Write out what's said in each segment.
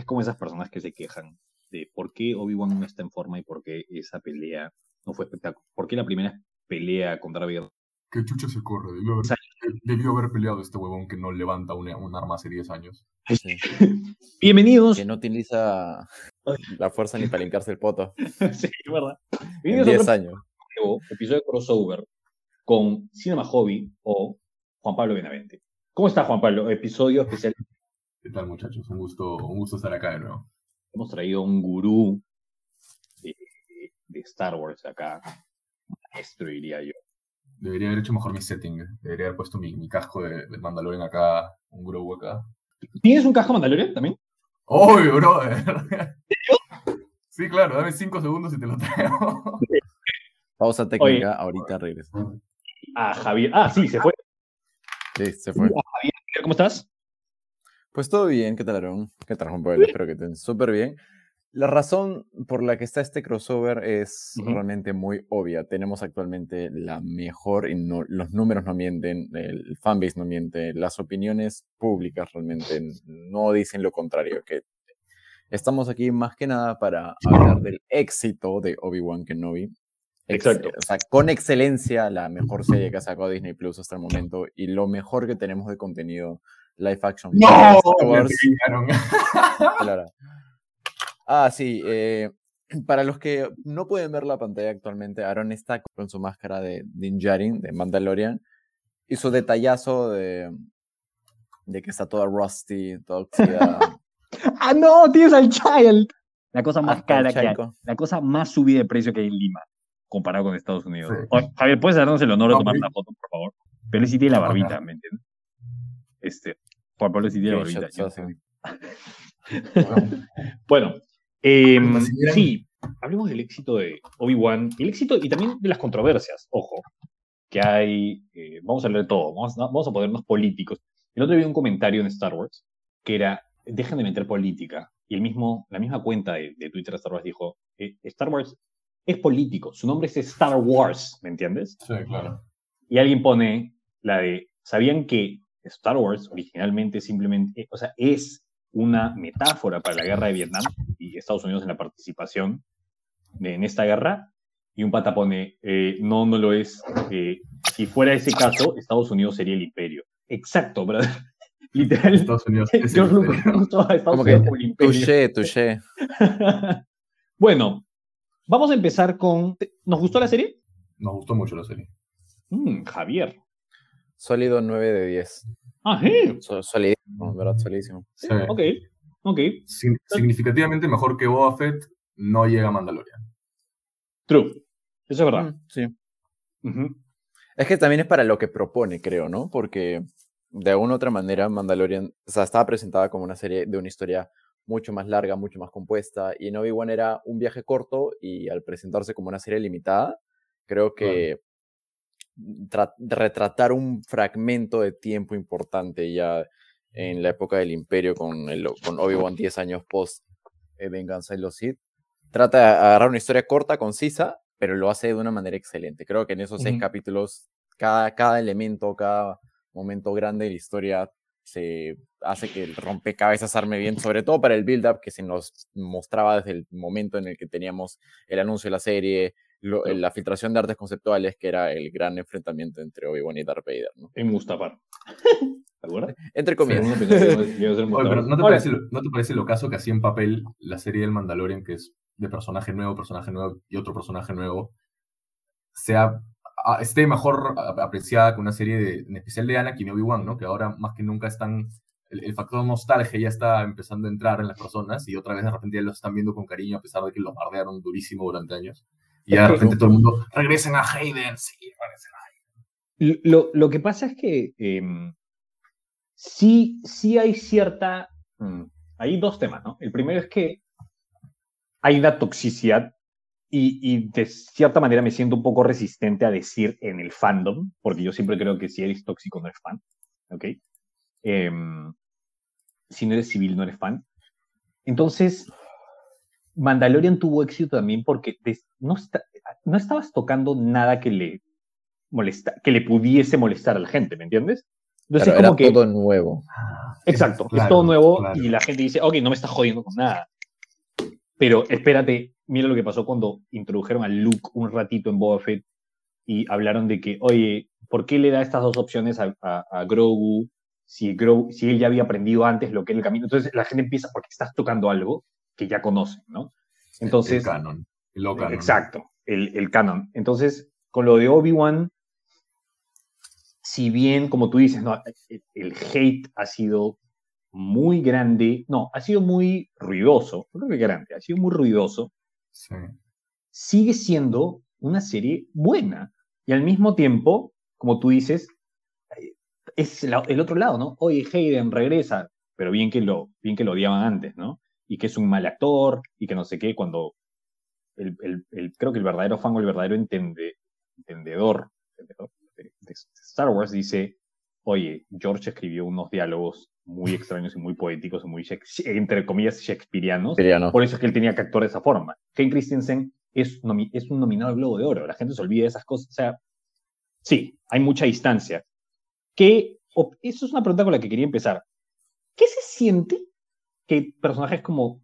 es como esas personas que se quejan de por qué Obi-Wan no está en forma y por qué esa pelea no fue espectacular. ¿Por qué la primera pelea contra Vader? Que chucha se corre. Debió haber, debió haber peleado este huevón que no levanta un, un arma hace 10 años. Sí. Bienvenidos. Que no utiliza la fuerza ni para limpiarse el poto. sí, es verdad. En Bienvenidos a 10 otro años. nuevo episodio de crossover con Cinema Hobby o Juan Pablo Benavente. ¿Cómo está Juan Pablo? Episodio especial. ¿Qué tal, muchachos? Un gusto, un gusto estar acá de nuevo. Hemos traído un gurú de, de Star Wars acá. Maestro, diría yo. Debería haber hecho mejor mi setting. Debería haber puesto mi, mi casco de, de Mandalorian acá, un Grogu acá. ¿Tienes un casco Mandalorian también? ¡Oye, brother! Sí, claro, dame 5 segundos y te lo traigo. Pausa técnica, ahorita regresa. A Javier. Ah, sí, se fue. Sí, se fue. Javier, ¿cómo estás? Pues todo bien, ¿qué tal, Aaron? ¿Qué tal, Juan Pablo? Espero que estén súper bien. La razón por la que está este crossover es realmente muy obvia. Tenemos actualmente la mejor, y no- los números no mienten, el fanbase no miente, las opiniones públicas realmente no dicen lo contrario, que estamos aquí más que nada para hablar del éxito de Obi-Wan Kenobi. Ex- Exacto. O sea, con excelencia, la mejor serie que ha sacado Disney Plus hasta el momento y lo mejor que tenemos de contenido live action. ¡No! Claro. Ah, sí. eh, para los que no pueden ver la pantalla actualmente, Aaron está con su máscara de Din Djarin, de Mandalorian, y su detallazo de, de que está toda rusty, toda oxidada. ¡Ah, no! ¡Tienes al Child! La cosa más Hasta el cara que hay. La cosa más subida de precio que hay en Lima, comparado con Estados Unidos. Sí. Oye, Javier, ¿puedes darnos el honor de No, tomar una foto, por favor? Pero él sí tiene la barbita, ¿me entiendes? Este, Juan Pablo sí tiene barbita. Bueno, em, sí, hablemos del éxito de Obi-Wan, el éxito y también de las controversias, ojo, que hay, eh, vamos a de todo, vamos, a- vamos a ponernos políticos. El otro día vi un comentario en Star Wars que era, dejen de meter política, y el mismo, la misma cuenta de, de Twitter de Star Wars dijo, eh, Star Wars es político, su nombre es Star Wars, ¿me entiendes? Sí, claro. Y alguien pone la de, ¿sabían que Star Wars originalmente simplemente, eh, o sea, es una metáfora para la guerra de Vietnam y Estados Unidos en la participación de- en esta guerra? Y un pata pone, eh, no, no lo es. eh, si fuera ese caso, Estados Unidos sería el imperio. Exacto, brother. Literal. Estados Unidos es George el- Lucas usó a Estados Como que Unidos como el imperio. Touché, touché. bueno, vamos a empezar con... ¿Nos gustó la serie? Nos gustó mucho la serie. Mm, Javier. Sólido 9 de 10. Ah, sí. So- solidísimo, ¿verdad? Solidísimo. Sí. Ok, ok. Sin- significativamente mejor que Boba Fett no llega a Mandalorian. True. Eso es verdad. Mm, Sí. Es que también es para lo que propone, creo, ¿no? Porque de alguna u otra manera Mandalorian, o sea, estaba presentada como una serie de una historia mucho más larga, mucho más compuesta, y en Obi-Wan era un viaje corto y al presentarse como una serie limitada, creo que retratar un fragmento de tiempo importante ya en la época del Imperio con, el, con Obi-Wan 10 años post eh, Venganza de los Sith, trata de agarrar una historia corta, concisa, pero lo hace de una manera excelente. Creo que en esos seis Ujú. capítulos, cada, cada elemento, cada momento grande de la historia se hace que el rompecabezas arme bien, sobre todo para el build-up que se nos mostraba desde el momento en el que teníamos el anuncio de la serie, lo- la filtración de artes conceptuales, que era el gran enfrentamiento entre Obi-Wan y Darth Vader, ¿no? En Mustafar. ¿Te acuerdas? Entre comillas. Oye, pero ¿no te, parece, lo- ¿no te parece lo caso que hacía en papel la serie del Mandalorian, que es de personaje nuevo, personaje nuevo y otro personaje nuevo, sea, a- esté mejor a- apreciada que una serie de, en especial de Anakin y Obi-Wan, ¿no? Que ahora más que nunca están, el, el factor nostalgia ya está empezando a entrar en las personas y otra vez de repente ya los están viendo con cariño a pesar de que los bardearon durísimo durante años. Y ya de repente todo el mundo, regresen a Hayden, sí, regresen a Lo, lo que pasa es que em, sí, sí hay cierta. mm, hay dos temas, ¿no? El primero es que hay una toxicidad y, y de cierta manera me siento un poco resistente a decir en el fandom, porque yo siempre creo que si eres tóxico no eres fan, ¿ok? Em, si no eres civil no eres fan. Entonces, Mandalorian tuvo éxito también porque no, está- no estabas tocando nada que le molesta, que le pudiese molestar a la gente, ¿me entiendes? Entonces Claro, es como era que... todo nuevo. Exacto, es Claro, todo nuevo claro. y la gente dice, ok, no me estás jodiendo con nada. Pero espérate, mira lo que pasó cuando introdujeron a Luke un ratito en Boba Fett y hablaron de que, oye, ¿por qué le da estas dos opciones a, a- a Grogu si, Grogu si él ya había aprendido antes lo que era el camino? Entonces la gente empieza porque estás tocando algo que ya conocen, ¿no? Entonces, el canon. El low canon. Exacto, el, el canon. Entonces, con lo de Obi-Wan, si bien, como tú dices, no, el, hate ha sido muy grande, no, ha sido muy ruidoso, no creo que grande, ha sido muy ruidoso, Sí. sigue siendo una serie buena. Y al mismo tiempo, como tú dices, es la- el otro lado, ¿no? Oye, Hayden regresa, pero bien que lo, bien que lo odiaban antes, ¿no? Y que es un mal actor, y que no sé qué, cuando el, el- el- creo que el verdadero fan o el verdadero entende- entendedor, entendedor de, de Star Wars dice, oye, George escribió unos diálogos muy extraños y muy poéticos, y muy, entre comillas, shakespearianos, por eso es que él tenía que actuar de esa forma. Ken Christensen es, es un nominado al Globo de Oro. La gente se olvida de esas cosas. O sea, sí, hay mucha distancia. ¿Qué, o- eso es una pregunta con la que quería empezar. ¿Qué se siente que personajes como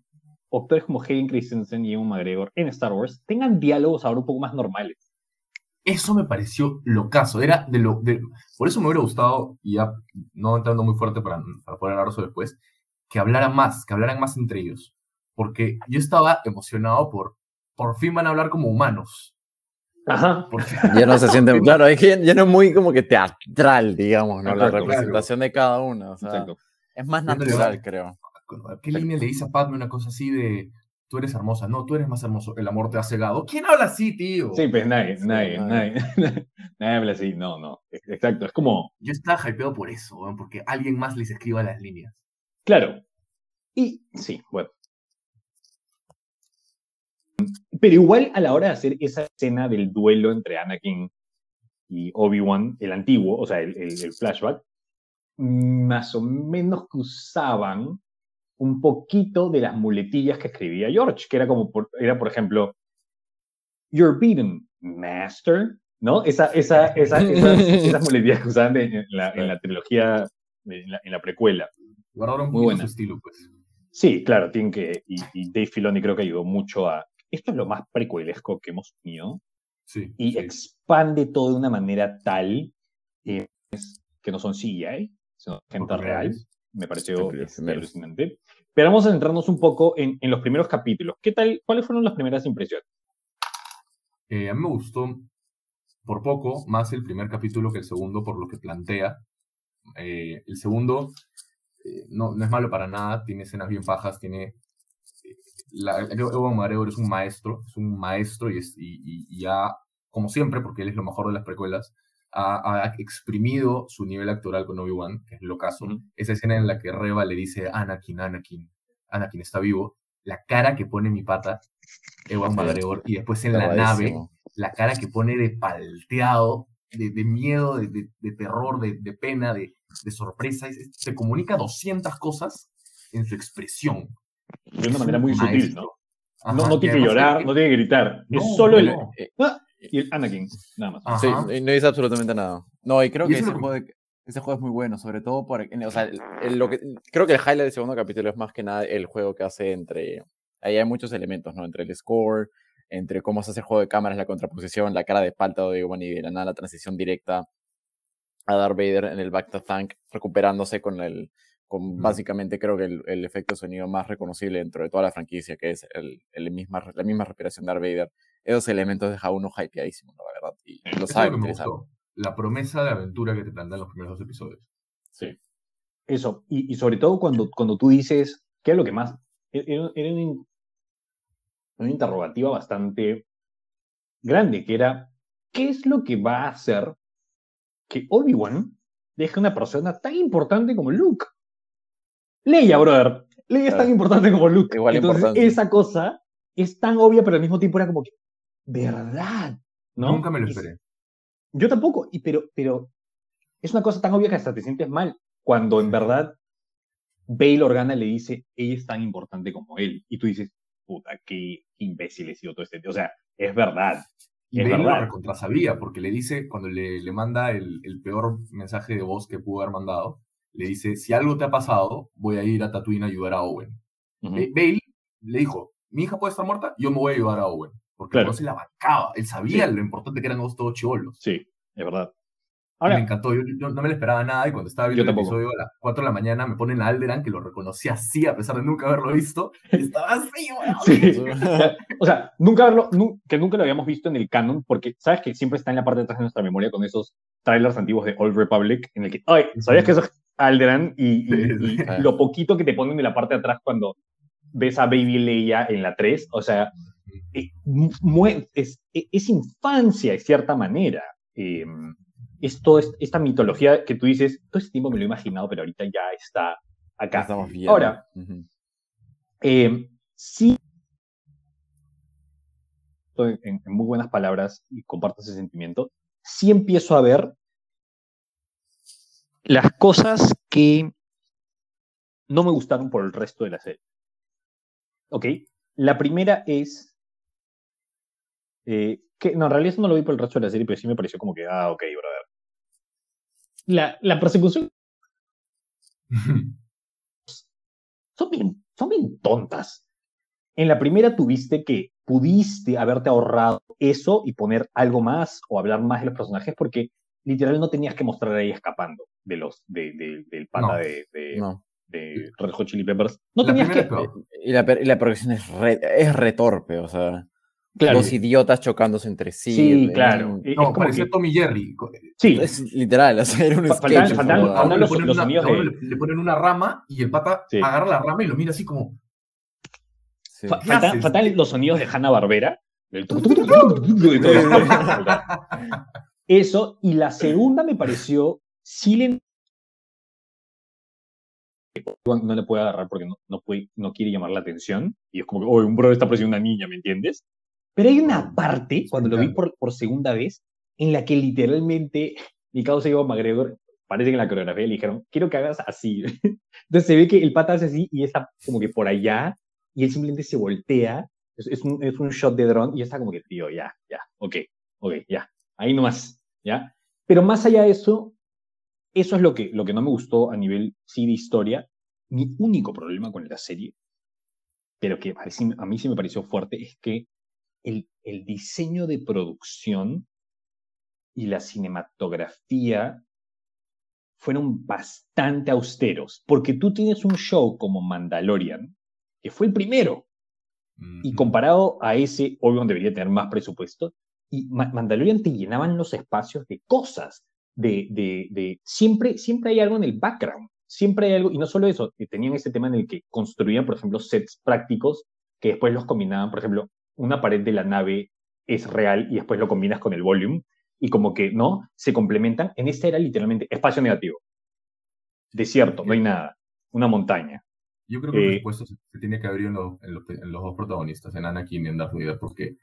actores como Hayden Christensen y Ewan McGregor en Star Wars tengan diálogos ahora un poco más normales? Eso me pareció locazo. Era de lo. de- por eso me hubiera gustado, y ya no entrando muy fuerte para, para poder hablar eso después, que hablaran más, que hablaran más entre ellos. Porque yo estaba emocionado por. Por fin van a hablar como humanos. Ajá. Porque, Ya no se sienten, claro, es que ya, ya no es muy como que teatral, digamos, ¿no? La representación de cada uno. O sea, Exacto. es más natural, creo. ¿A ¿qué línea le dice a Padme una cosa así de. Tú eres hermosa, no, tú eres más hermoso, el amor te ha cegado. ¿Quién habla así, tío? Sí, pues nadie, Sí, nadie, nadie. nadie, nadie habla así. No, no. Exacto. Es como, Yo estaba hypeado por eso, porque alguien más les escriba las líneas. Claro. Y sí, bueno. Pero igual a la hora de hacer esa escena del duelo entre Anakin y Obi-Wan, el antiguo, o sea, el, el- el flashback, más o menos que usaban un poquito de las muletillas que escribía George, que era como, por, era por ejemplo, You're beaten, master, ¿no? Esa, esa, esa, esas, esas muletillas que usaban de- en, la, en la trilogía, en la, en la precuela. Guardaron Muy su estilo, pues. Sí, claro, tienen que. Y, y Dave Filoni creo que ayudó mucho a. Esto es lo más precuelesco que hemos tenido. Sí. Y sí. expande todo de una manera tal eh, es- que no son CGI, sino gente real. vez. Me pareció este, alucinante. Pero vamos a centrarnos un poco en, en los primeros capítulos. ¿Qué tal? ¿Cuáles fueron las primeras impresiones? Eh, a mí me gustó por poco más el primer capítulo que el segundo por lo que plantea. Eh, el segundo eh, no, no es malo para nada, tiene escenas bien pajas, tiene... La, Ewan McGregor es un maestro, es un maestro y, es, y, y- como siempre, porque él es lo mejor de las precuelas, ha, ha exprimido su nivel actoral con Obi-Wan, que es lo caso. Ujú. Esa escena en la que Reba le dice, Anakin, Anakin, Anakin está vivo, la cara que pone mi pata, Ewan. McGregor, y después en la nave, la cara que pone de palteado, de, de miedo, de, de- de terror, de, de pena, de, de sorpresa. Es- se comunica 200 cosas en su expresión. De una manera muy sutil. ¿no? Ajá, no, no tiene que llorar, que- no tiene que gritar. No, es solo el. no. Eh, Ah, y el Anakin, nada más. Ajá. Sí, y no dice absolutamente nada. No, y creo Y que ese es lo juego, de- ese juego es muy bueno, sobre todo por, o sea, el- el- lo que, creo que el highlight del segundo capítulo es más que nada el juego que hace entre, ahí hay muchos elementos, ¿no? Entre el score, entre cómo se hace el juego de cámaras, la contraposición, la cara de palta de Obi-Wan y de la nada la transición directa a Darth Vader en el Back to Tank, recuperándose con el, con básicamente creo que el, el efecto de sonido más reconocible dentro de toda la franquicia, que es el, el misma, la misma respiración de Darth Vader. Esos elementos deja uno hypeadísimo, la verdad, y lo saben lo utilizar. gustó. La promesa de aventura que te plantean los primeros dos episodios. Sí. Eso, y, y sobre todo cuando, cuando tú dices, ¿qué es lo que más? e-, Era, era una, in- una interrogativa bastante grande, que era, ¿qué es lo que va a hacer que Obi-Wan deje una persona tan importante como Luke? Leia, brother. Leia es tan importante como Luke. Igual Entonces, importante. esa cosa es tan obvia, pero al mismo tiempo era como que, ¿verdad? ¿No? Nunca me lo esperé. yo tampoco, y pero, pero es una cosa tan obvia que hasta te sientes mal cuando en verdad Bail Organa le dice, ella es tan importante como él. Y tú dices, puta, qué imbécil he sido todo este. O sea, es verdad. Y Es Bale lo verdad. recontrasabía, porque le dice, cuando le, le manda el, el peor mensaje de voz que pudo haber mandado, le dice, si algo te ha pasado, voy a ir a Tatooine a ayudar a Owen. Ujú. Ba- Bale le dijo, mi hija puede estar muerta, yo me voy a ayudar a Owen. Porque Claro. no se la bancaba, él sabía Sí. lo importante que eran los todos chivolos. Sí, es verdad. me Ahora, encantó, yo, yo no me lo esperaba nada y cuando estaba viendo el tampoco. episodio a las 4 de la mañana me ponen a Alderan que lo reconocí así a pesar de nunca haberlo visto y estaba así, weón. sí. o sea, nunca verlo, nu- que nunca lo habíamos visto en el canon, porque sabes que siempre está en la parte de atrás de nuestra memoria con esos trailers antiguos de Old Republic, en el que, ay, ¿sabías que eso es Alderan? Y, y- Sí, y lo poquito que te ponen en la parte de atrás cuando ves a Baby Leia en la 3, o sea, es, e- es infancia de cierta manera. Eh, es toda est- esta mitología que tú dices, todo este tiempo me lo he imaginado, pero ahorita ya está acá. estamos viendo. Ahora. Eh, sí, en, en muy buenas palabras y comparto ese sentimiento, sí empiezo a ver las cosas que no me gustaron por el resto de la serie. ¿Ok? La primera es eh, que, no, en realidad eso no lo vi por el resto de la serie, pero sí me pareció como que, ah, ok, brother. La, la persecución son bien, son bien tontas. En la primera tuviste que pudiste haberte ahorrado eso y poner algo más o hablar más de los personajes porque literal no tenías que mostrar ahí escapando de los de, de- del pata No. de, de, No. de Red Hot Chili Peppers. No La tenías que. Y la, y la progresión es re, es retorpe, o sea, Claro, dos idiotas chocándose entre sí. Sí, claro. un- Es No, como parecía que- Tommy Jerry. Sí, Es literal, o sea, era un sketch. faltan- esa faltan- huevada. A uno faltan le ponen los una- sonidos a uno de- le- le ponen una rama y el pata Sí. agarra la rama y lo mira así como. Sí. fa- ¿Qué faltan, haces? faltan los sonidos de Hanna Barbera. Eso, y la segunda me pareció silent. No le puede agarrar porque no, no, puede, no quiere llamar la atención. Y es como que, oye, un bro está pareciendo una niña, ¿me entiendes? Pero hay una parte, cuando lo vi por, por segunda vez, en la que literalmente mi causa Ivo McGregor, parece que en la coreografía le dijeron, quiero que hagas así. Entonces se ve que el pata hace así y está como que por allá, y él simplemente se voltea. Es, es un, es un shot de dron y está como que, tío, ya, ya, ok, ok, ya. Ahí nomás, ¿ya? Pero más allá de eso, eso es lo que, lo que no me gustó a nivel, sí, de historia. Mi único problema con la serie, pero que a mí sí me pareció fuerte, es que el, el diseño de producción y la cinematografía fueron bastante austeros, porque tú tienes un show como Mandalorian, que fue el primero, y comparado a ese, Obi-Wan debería tener más presupuesto. Y Ma- Mandalorian te llenaban los espacios de cosas, de, de, de- siempre, siempre hay algo en el background, siempre hay algo, y no solo eso, que tenían ese tema en el que construían, por ejemplo, sets prácticos que después los combinaban, por ejemplo, una pared de la nave es real y después lo combinas con el volume, y como que, ¿no? Se complementan. En esta era literalmente espacio negativo. Desierto, no hay nada. Una montaña. Yo creo que el Eh, presupuesto se, se tiene que abrir en, los- en los, en los dos protagonistas, en Anakin y en Darth Vader, porque,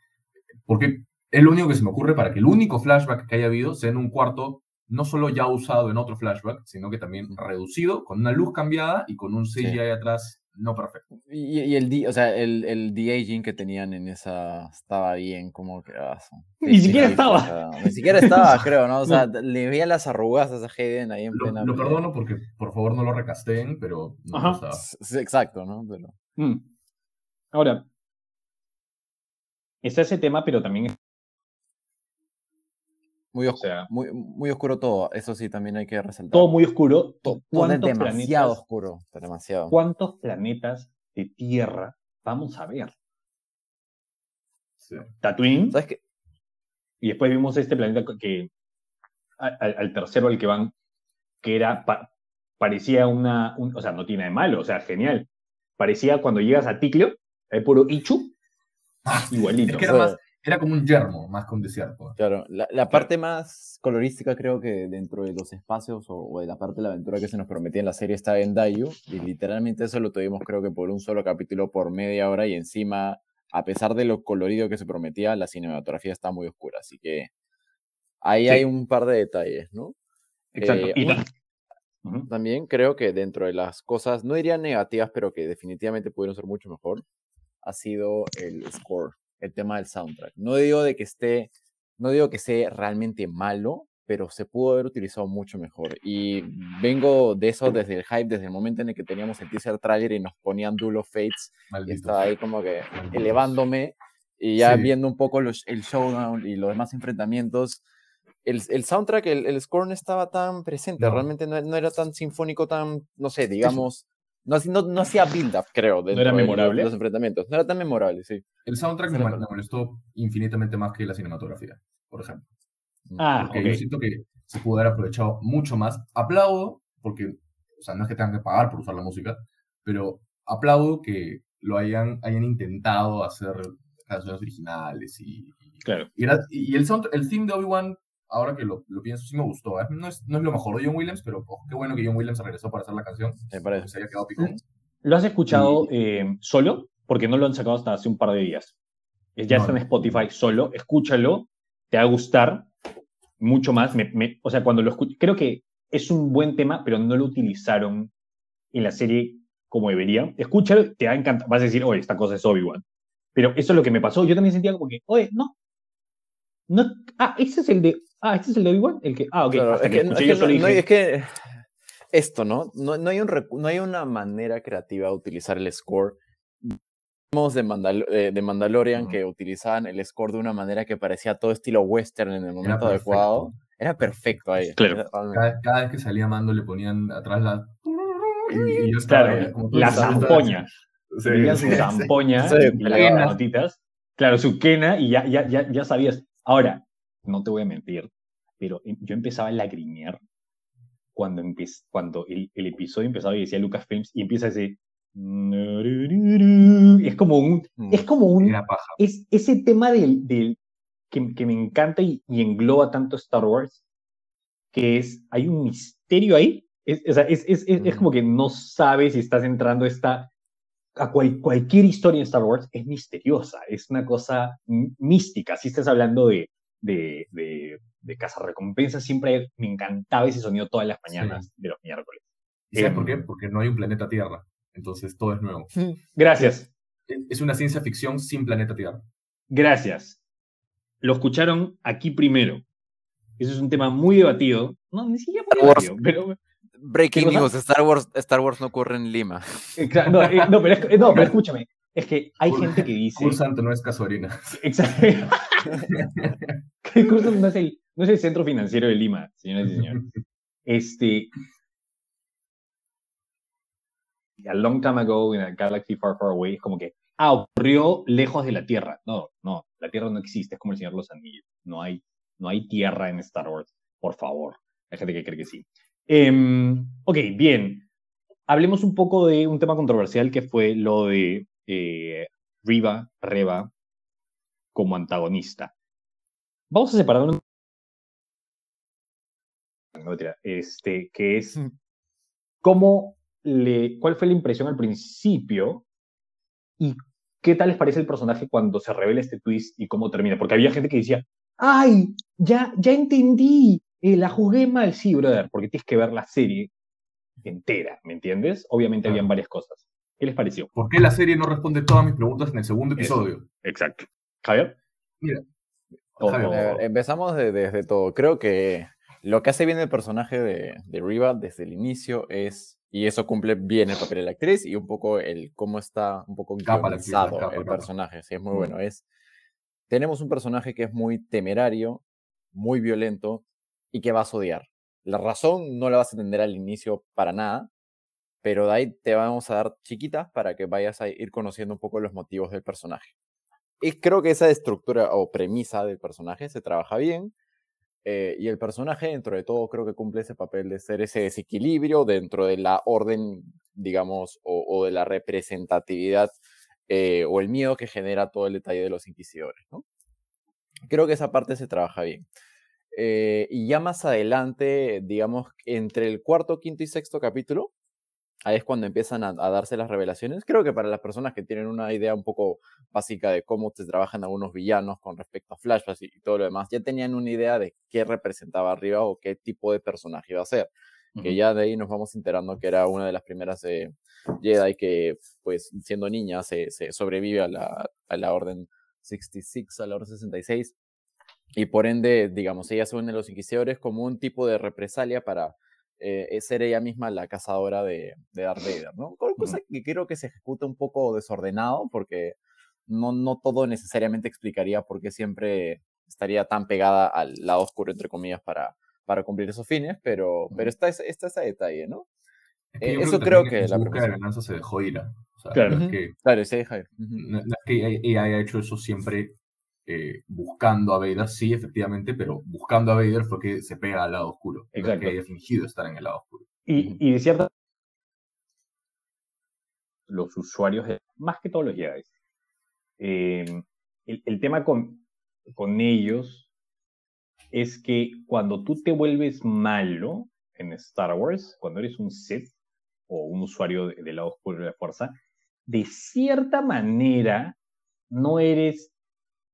porque es lo único que se me ocurre para que el único flashback que haya habido sea en un cuarto no solo ya usado en otro flashback, sino que también reducido, con una luz cambiada y con un CGI atrás no perfecto. Y, y el, o sea, el, el de-aging que tenían en esa estaba bien, como que... ah, son- Ni siquiera 50-50, estaba. o sea, ni siquiera estaba, creo, ¿no? O sea, le veía las arrugas a esa Hayden ahí en Lo, plena... lo perdono porque por favor no lo recasteen, pero no Ajá. Sí, exacto, ¿no? Pero, Mm. Ahora, está ese tema, pero también, muy, o oscu- sea, muy, muy oscuro todo, eso sí también hay que resaltar. todo muy oscuro. To- todo es ¿Cuántos demasiado planetas, oscuro, demasiado. ¿Cuántos planetas de Tierra vamos a ver? Sí. Tatooine, ¿Sabes qué? y después vimos este planeta que, al, tercero al que van, que era, pa- parecía una, un- o sea, no tiene de malo, o sea, genial. Parecía cuando llegas a Ticlio, hay puro Ichu, igualito. Es que era, O más, era como un yermo, más que un desierto. Claro, la, la parte más colorística creo que dentro de los espacios o, o de la parte de la aventura que se nos prometía en la serie está en Dayu y literalmente eso lo tuvimos creo que por un solo capítulo por media hora y encima, a pesar de lo colorido que se prometía, la cinematografía está muy oscura, así que ahí Sí. hay un par de detalles, ¿no? Exacto. Eh, y un- ta- Ujú. También creo que dentro de las cosas, no diría negativas, pero que definitivamente pudieron ser mucho mejor, ha sido el score, el tema del soundtrack. No digo de que esté no digo que sea realmente malo, pero se pudo haber utilizado mucho mejor. Y vengo de eso desde el hype, desde el momento en el que teníamos el teaser trailer y nos ponían Duel of Fates, y estaba ahí como que elevándome y ya viendo un poco los, el showdown y los demás enfrentamientos. El, el soundtrack, el, el, score no estaba tan presente, realmente no, no, era tan sinfónico, tan, no sé, digamos, no, no, no hacía build-up, creo. ¿No era memorable? De los enfrentamientos. No era tan memorable, sí. El soundtrack me, me, molestó infinitamente más que la cinematografía, por ejemplo. Mm. Ah, porque okay. yo siento que se pudo haber aprovechado mucho más. Aplaudo, porque, o sea, no es que tengan que pagar por usar la música, pero aplaudo que lo hayan, hayan intentado hacer canciones originales y, y, claro. y, era, y el, sound, el theme de Obi-Wan, ahora que lo, lo, pienso, sí me gustó. ¿eh? No, es, no es lo mejor de John Williams, pero oh, qué bueno que John Williams regresó para hacer la canción. Me parece. Se había quedado picón. ¿Lo has escuchado y... eh, solo? Porque no lo han sacado hasta hace un par de días. Ya no. está en Spotify solo. Escúchalo, te va a gustar mucho más. Me, me, o sea, cuando lo escucho, creo que es un buen tema, pero no lo utilizaron en la serie como debería. Escúchalo, te va a encantar. Vas a decir, oye, esta cosa es Obi-Wan. Pero eso es lo que me pasó. Yo también sentía como que, oye, no. No ah, ese es el de. Ah, este es el de Obi-Wan. El que. Ah, ok. Claro, es, que, es, que no, no, es que esto, ¿no? No, no, hay un, no hay una manera creativa de utilizar el score. De, Mandal eh, de Mandalorian uh -huh. que utilizaban el score de una manera que parecía todo estilo western en el momento Era adecuado. Era perfecto ahí. Claro. Cada, cada, vez que salía Mando le ponían atrás la. Y, y yo estaba, claro, la zampoña. Sí, Veían su zampoña sí, y las notitas. Claro, su quena y ya, ya, ya, ya sabías. Ahora, no te voy a mentir, pero yo empezaba a lagrimear cuando, empe cuando el, el, episodio empezaba y decía Lucasfilms y empieza ese es como un es como un es ese tema del, del que, que, me encanta y, y, engloba tanto Star Wars que es hay un misterio ahí. Es, es, es, es, es, es como que no sabes si estás entrando esta a cual, cualquier historia en Star Wars es misteriosa, es una cosa mística. Si estás hablando de, de, de, de cazarrecompensas, siempre me encantaba ese sonido todas las mañanas sí. de los miércoles. ¿Sabes eh, por qué? Porque no hay un planeta Tierra, entonces todo es nuevo. Gracias. Es una ciencia ficción sin planeta Tierra. Gracias. Lo escucharon aquí primero. Eso es un tema muy debatido. No, ni siquiera muy debatido, pero Breaking news, Star Wars, Star Wars no ocurre en Lima. No, eh, no, pero, es, no, pero escúchame, es que hay gente que dice... Cursanto no es casuarina. Exacto. Cursanto no es, el, no es el centro financiero de Lima, señoras y señores. Este... A long time ago in a galaxy far, far away, es como que, ah, ocurrió lejos de la Tierra. No, no, la Tierra no existe, es como el Señor de los Anillos. No hay, no hay Tierra en Star Wars, por favor. Hay gente que cree que sí. Eh, ok, bien. Hablemos un poco de un tema controversial que fue lo de eh, Riva, Reba, como antagonista. Vamos a separar un... Este, que es cómo le, cuál fue la impresión al principio y qué tal les parece el personaje cuando se revela este twist y cómo termina. Porque había gente que decía, ¡ay! Ya, ya entendí eh, la jugué mal, sí, brother, porque tienes que ver la serie entera, ¿me entiendes? Obviamente habían varias cosas. ¿Qué les pareció? ¿Por qué la serie no responde todas mis preguntas en el segundo episodio? Eso, exacto. Javier. Mira. Javier. empezamos desde de, de todo. Creo que lo que hace bien el personaje de, de Riva desde el inicio es, y eso cumple bien el papel de la actriz y un poco el cómo está un poco guionizado el personaje. Sí, es muy mm. bueno. Es, tenemos un personaje que es muy temerario, muy violento, y que vas a odiar. La razón no la vas a entender al inicio para nada, pero de ahí te vamos a dar chiquitas para que vayas a ir conociendo un poco los motivos del personaje. Y creo que esa estructura o premisa del personaje se trabaja bien. Eh, y el personaje, dentro de todo, creo que cumple ese papel de ser ese desequilibrio dentro de la orden, digamos, o, de la representatividad eh, o el miedo que genera todo el detalle de los inquisidores. ¿no? Creo que esa parte se trabaja bien. Eh, y ya más adelante, digamos, entre el cuarto, quinto y sexto capítulo, ahí es cuando empiezan a, a, darse las revelaciones. Creo que para las personas que tienen una idea un poco básica de cómo se trabajan algunos villanos con respecto a flashbacks y, y todo lo demás, ya tenían una idea de qué representaba arriba o qué tipo de personaje iba a ser. Uh -huh. Que ya de ahí nos vamos enterando que era una de las primeras eh, Jedi que, pues, siendo niña, se, se sobrevive a la, a la Orden 66, a la Orden 66 y por ende, digamos, ella se une a los inquisidores como un tipo de represalia para eh, ser ella misma la cazadora de, de Darth Vader, ¿no? Cosa que creo que se ejecuta un poco desordenado porque no, no todo necesariamente explicaría por qué siempre estaría tan pegada al lado oscuro, entre comillas, para, para cumplir esos fines, pero, pero está, está ese detalle, ¿no? Eh, eso creo que, la búsqueda de venganza se dejó ir. claro, que, claro, se deja ir. no, es que ella haya hecho eso siempre eh, buscando a Vader, sí, efectivamente, pero buscando a Vader fue que se pega al lado oscuro. Exacto. que haya fingido estar en el lado oscuro. Y, y de cierta los usuarios, más que todos los Jedi, eh, el, el, tema con, con ellos es que cuando tú te vuelves malo en Star Wars, cuando eres un Sith o un usuario del lado oscuro de la fuerza, de cierta manera no eres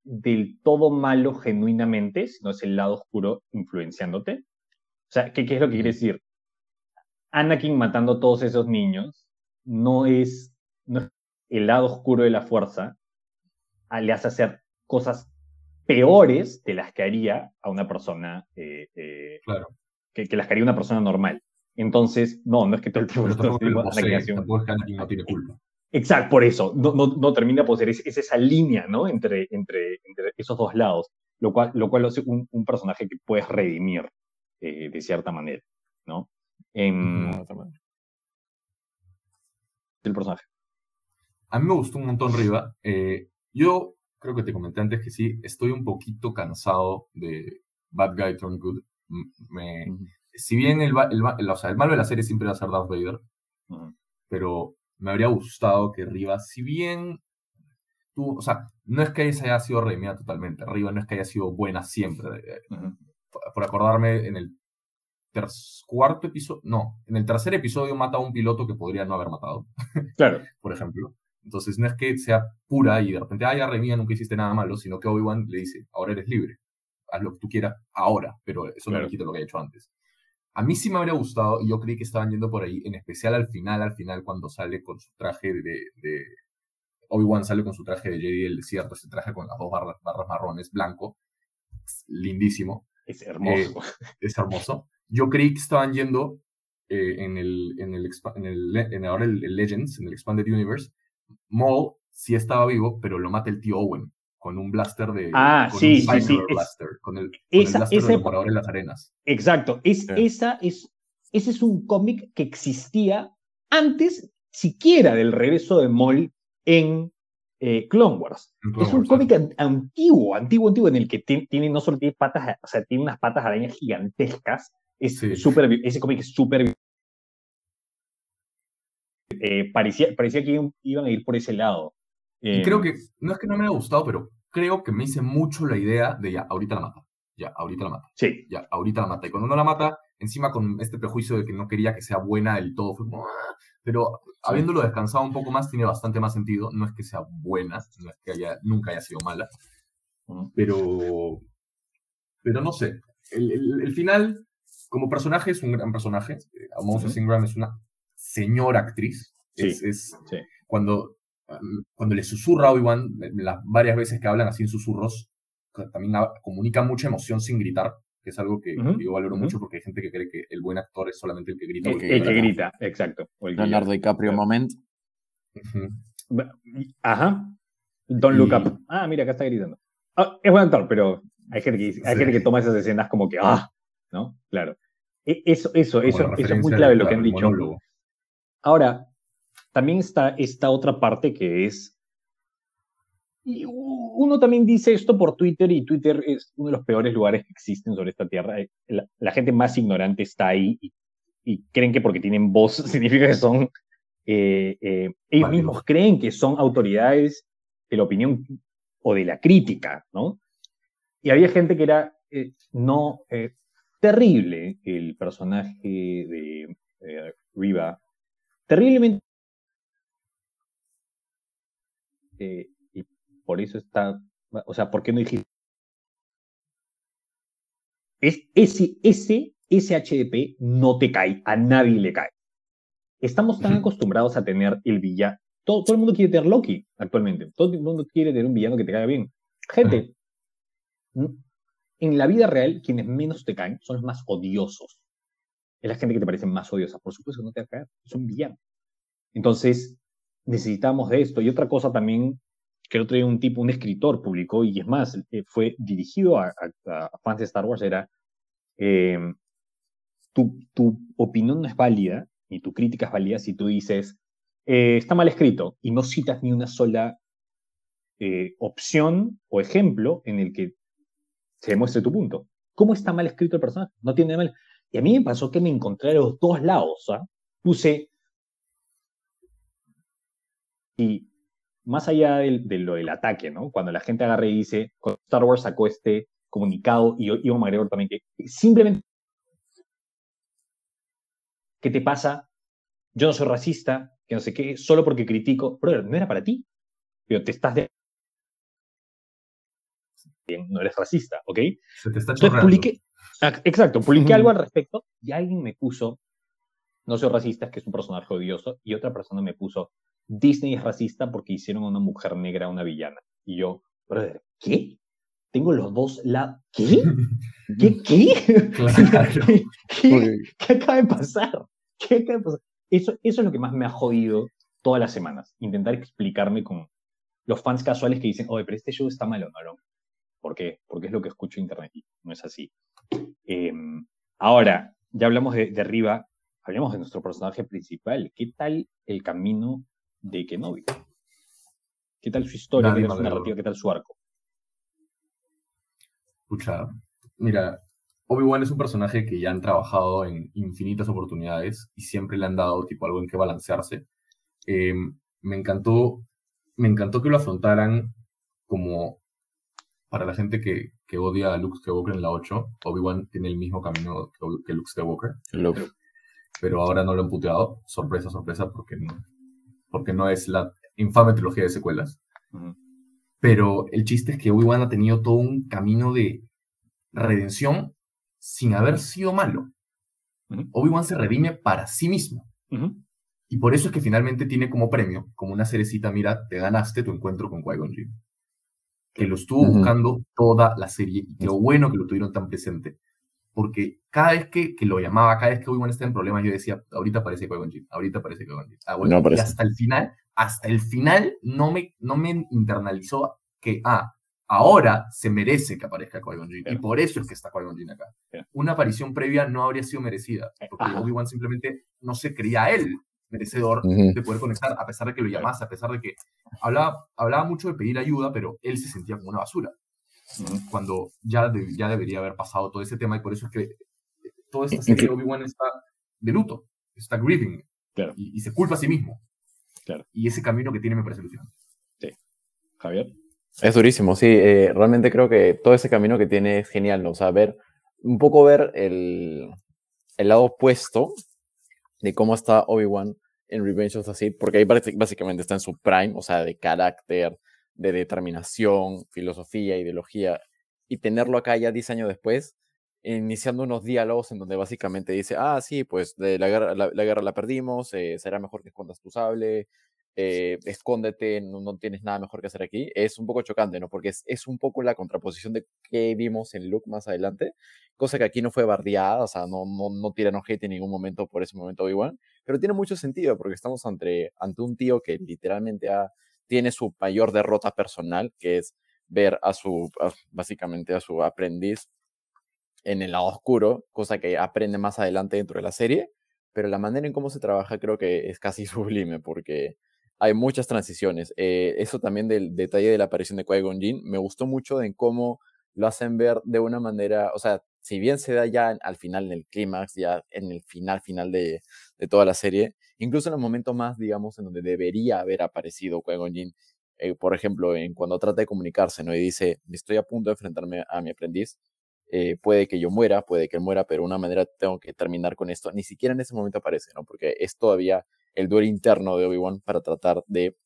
del todo malo genuinamente, sino es el lado oscuro influenciándote. O sea, ¿qué, qué es lo que quiere decir? Anakin matando a todos esos niños no es, no es el lado oscuro de la fuerza, le hace hacer cosas peores de las que haría a una persona, eh, eh, claro. que, que, las que haría una persona normal. Entonces, no, no es que todo el tiempo... no tiene culpa. Exacto, por eso, no, no, no termina por ser, es, es, esa línea, ¿no? Entre, entre, entre esos dos lados, lo cual, lo cual hace un, un personaje que puedes redimir eh, de cierta manera, ¿no? En... El personaje. A mí me gustó un montón Riva. Eh, yo creo que te comenté antes que sí, estoy un poquito cansado de Bad Guy Turn Good. Me, Si bien el, el, el, o sea, el malo de la serie siempre va a ser Darth Vader, pero me habría gustado que Riva, si bien tú, o sea, no es que ella haya sido redimida totalmente, Riva no es que haya sido buena siempre. Eh, por, acordarme, en el cuarto episodio, no, en el tercer episodio mata a un piloto que podría no haber matado. Claro. por ejemplo. Entonces no es que sea pura y de repente, ah, ya nunca hiciste nada malo, sino que Obi-Wan le dice, ahora eres libre, haz lo que tú quieras ahora, pero eso no le quita lo que ha hecho antes. A mí sí me habría gustado, y yo creí que estaban yendo por ahí, en especial al final, al final, cuando sale con su traje de. de Obi-Wan sale con su traje de Jedi del desierto, ese traje con las dos barras, barras marrones, blanco, lindísimo. Es hermoso. Eh, es hermoso. Yo creí que estaban yendo eh, en, el, en, el, en, el, en ahora el, Legends, en el Expanded Universe. Maul sí estaba vivo, pero lo mata el tío Owen con un blaster de. Ah, con sí, un sí, sí. Blaster, con el, con esa, el blaster ese, devorador en las arenas. Exacto. Es, sí. esa es, ese es un cómic que existía antes siquiera del regreso de en eh, Clone Wars. Clone es un cómic antiguo, antiguo, antiguo, en el que tiene, no solo tiene patas, o sea, tiene unas patas arañas gigantescas. Es sí. super, ese cómic es súper. Eh, parecía, parecía que iban a ir por ese lado. Y creo que, no es que no me haya gustado, pero creo que me hice mucho la idea de ya, ahorita la mata. Ya, ahorita la mata. Sí. Ya, ahorita la mata. Y cuando no la mata, encima con este prejuicio de que no quería que sea buena del todo, fue como, ah", pero habiéndolo descansado un poco más, tiene bastante más sentido. No es que sea buena, no es que haya, nunca haya sido mala. Pero, pero no sé. El, el, el final, como personaje, es un gran personaje. Moses uh -huh. Ingram es una señora actriz. Sí. Es, es sí. cuando cuando le susurra a Obi-Wan, las varias veces que hablan así en susurros, también comunica mucha emoción sin gritar, que es algo que, uh -huh. yo valoro uh -huh. mucho porque hay gente que cree que el buen actor es solamente el que grita. El, que, el que grita, exacto. Leonardo DiCaprio moment. Uh -huh. Ajá. Don't look y... up. Ah, mira, acá está gritando. Ah, es buen actor, pero hay gente que, hay sí. gente que toma esas escenas como que, ah, ¿no? Claro. E, eso, eso, eso, eso es muy clave lo que han dicho. Monólogo. Ahora, también está esta otra parte que es... Y uno también dice esto por Twitter y Twitter es uno de los peores lugares que existen sobre esta tierra. Eh, la, la gente más ignorante está ahí y, y, creen que porque tienen voz significa que son... Eh, eh, ellos vale. mismos creen que son autoridades de la opinión o de la crítica, ¿no? Y había gente que era eh, no terrible, el personaje de Riva, terriblemente eh, y por eso está, o sea, ¿por qué no dijiste? Es, ese, ese, ese HDP no te cae, a nadie le cae. Estamos tan acostumbrados a tener el villano. Todo, todo, el mundo quiere tener Loki actualmente. Todo el mundo quiere tener un villano que te caiga bien. Gente, en la vida real, quienes menos te caen son los más odiosos. Es la gente que te parece más odiosa. Por supuesto que no te va a caer, es un villano. Entonces, necesitamos de esto. Y otra cosa también que otro un tipo, un escritor publicó, y es más, eh, fue dirigido a, fans de Star Wars, era, em, tu, tu, opinión no es válida, ni tu crítica es válida si tú dices, eh, está mal escrito, y no citas ni una sola eh, opción o ejemplo en el que se demuestre tu punto. ¿Cómo está mal escrito el personaje? No tiene mal. Y a mí me pasó que me encontré a los dos lados. ¿ah? Puse. Y más allá de, lo del ataque, ¿no? Cuando la gente agarra y dice, Star Wars sacó este comunicado y Ivo McGregor también, que simplemente. ¿Qué te pasa? Yo no soy racista, que no sé qué, solo porque critico. Pero no era para ti. Pero te estás de no eres racista, ¿ok? Se te está Entonces publiqué, ah, exacto, publiqué algo al respecto y alguien me puso, no soy racista, es que es un personaje odioso, y otra persona me puso, Disney es racista porque hicieron a una mujer negra una villana. Y yo, brother, ¿qué? Tengo los dos lados. ¿Qué? ¿Qué? ¿Qué? Claro. ¿Qué? ¿Qué acaba de pasar? ¿Qué acaba de pasar? Eso, eso es lo que más me ha jodido todas las semanas. Intentar explicarme con los fans casuales que dicen, oye, pero este show está malo, ¿no? ¿Por qué? Porque es lo que escucho en internet y no es así. Em, ahora, ya hablamos de, arriba, hablemos de nuestro personaje principal. ¿Qué tal el camino de Kenobi? ¿Qué tal su historia? ¿Qué tal su narrativa? ¿Qué tal su arco? Escucha, mira, Obi-Wan es un personaje que ya han trabajado en infinitas oportunidades y siempre le han dado tipo algo en que balancearse. Em, me encantó, me encantó que lo afrontaran como para la gente que, que odia a Luke Skywalker en la 8, Obi-Wan tiene el mismo camino que, Luke Skywalker. Pero, ahora no lo han puteado. Sorpresa, sorpresa, porque no, porque no es la infame trilogía de secuelas. Pero el chiste es que Obi-Wan ha tenido todo un camino de redención sin haber sido malo. Obi-Wan se redime para sí mismo. Y por eso es que finalmente tiene como premio, como una cerecita, mira, te ganaste tu encuentro con Qui-Gon Jinn que lo estuvo buscando toda la serie y lo bueno que lo tuvieron tan presente. Porque cada vez que, que lo llamaba, cada vez que Obi-Wan estaba en problemas, yo decía, ahorita parece que Jinn, ahorita parece que Jinn. Ah, bueno, y hasta el final, hasta el final no me, no me internalizó que, ah, ahora se merece que aparezca Qui-Gon Jinn. Y por eso es que está Qui-Gon acá. Una aparición previa no habría sido merecida, eh, porque Obi-Wan simplemente no se creía él merecedor de poder conectar, a pesar de que lo llamase, a pesar de que hablaba, hablaba mucho de pedir ayuda, pero él se sentía como una basura. Cuando ya, ya debería haber pasado todo ese tema, y por eso es que toda esta serie de Obi-Wan está de luto, está grieving, y, se culpa a sí mismo. Claro. Y ese camino que tiene me parece ilusionante. Sí. Javier. Es durísimo, sí. Eh, realmente creo que todo ese camino que tiene es genial, ¿no? O sea, ver, un poco ver el, el lado opuesto de cómo está Obi-Wan en Revenge of the Sith, porque ahí básicamente está en su prime, o sea, de carácter, de determinación, filosofía, ideología, y tenerlo acá ya 10 años después, iniciando unos diálogos en donde básicamente dice, ah, sí, pues de la, guerra, la, guerra la perdimos, eh, será mejor que escondas tu sable, eh, escóndete, no, tienes nada mejor que hacer aquí, es un poco chocante, ¿no? Porque es, es un poco la contraposición de que vimos en Luke más adelante, cosa que aquí no fue bardeada, o sea, no, no, no tiran hate en ningún momento por ese momento igual, pero tiene mucho sentido porque estamos ante, ante un tío que literalmente tiene su mayor derrota personal, que es ver a su, básicamente a su aprendiz en el lado oscuro, cosa que aprende más adelante dentro de la serie, pero la manera en cómo se trabaja creo que es casi sublime porque hay muchas transiciones. Eh, eso también del detalle de la aparición de Qui-Gon Jinn, me gustó mucho en cómo lo hacen ver de una manera, o sea, si bien se da ya al final, en el clímax, ya en el final, final de, de, toda la serie, incluso en los momentos más, digamos, en donde debería haber aparecido Qui-Gon eh, por ejemplo, en cuando trata de comunicarse, ¿no? Y dice, estoy a punto de enfrentarme a mi aprendiz, eh, puede que yo muera, puede que él muera, pero de una manera tengo que terminar con esto. Ni siquiera en ese momento aparece, ¿no? Porque es todavía el duelo interno de Obi-Wan para tratar de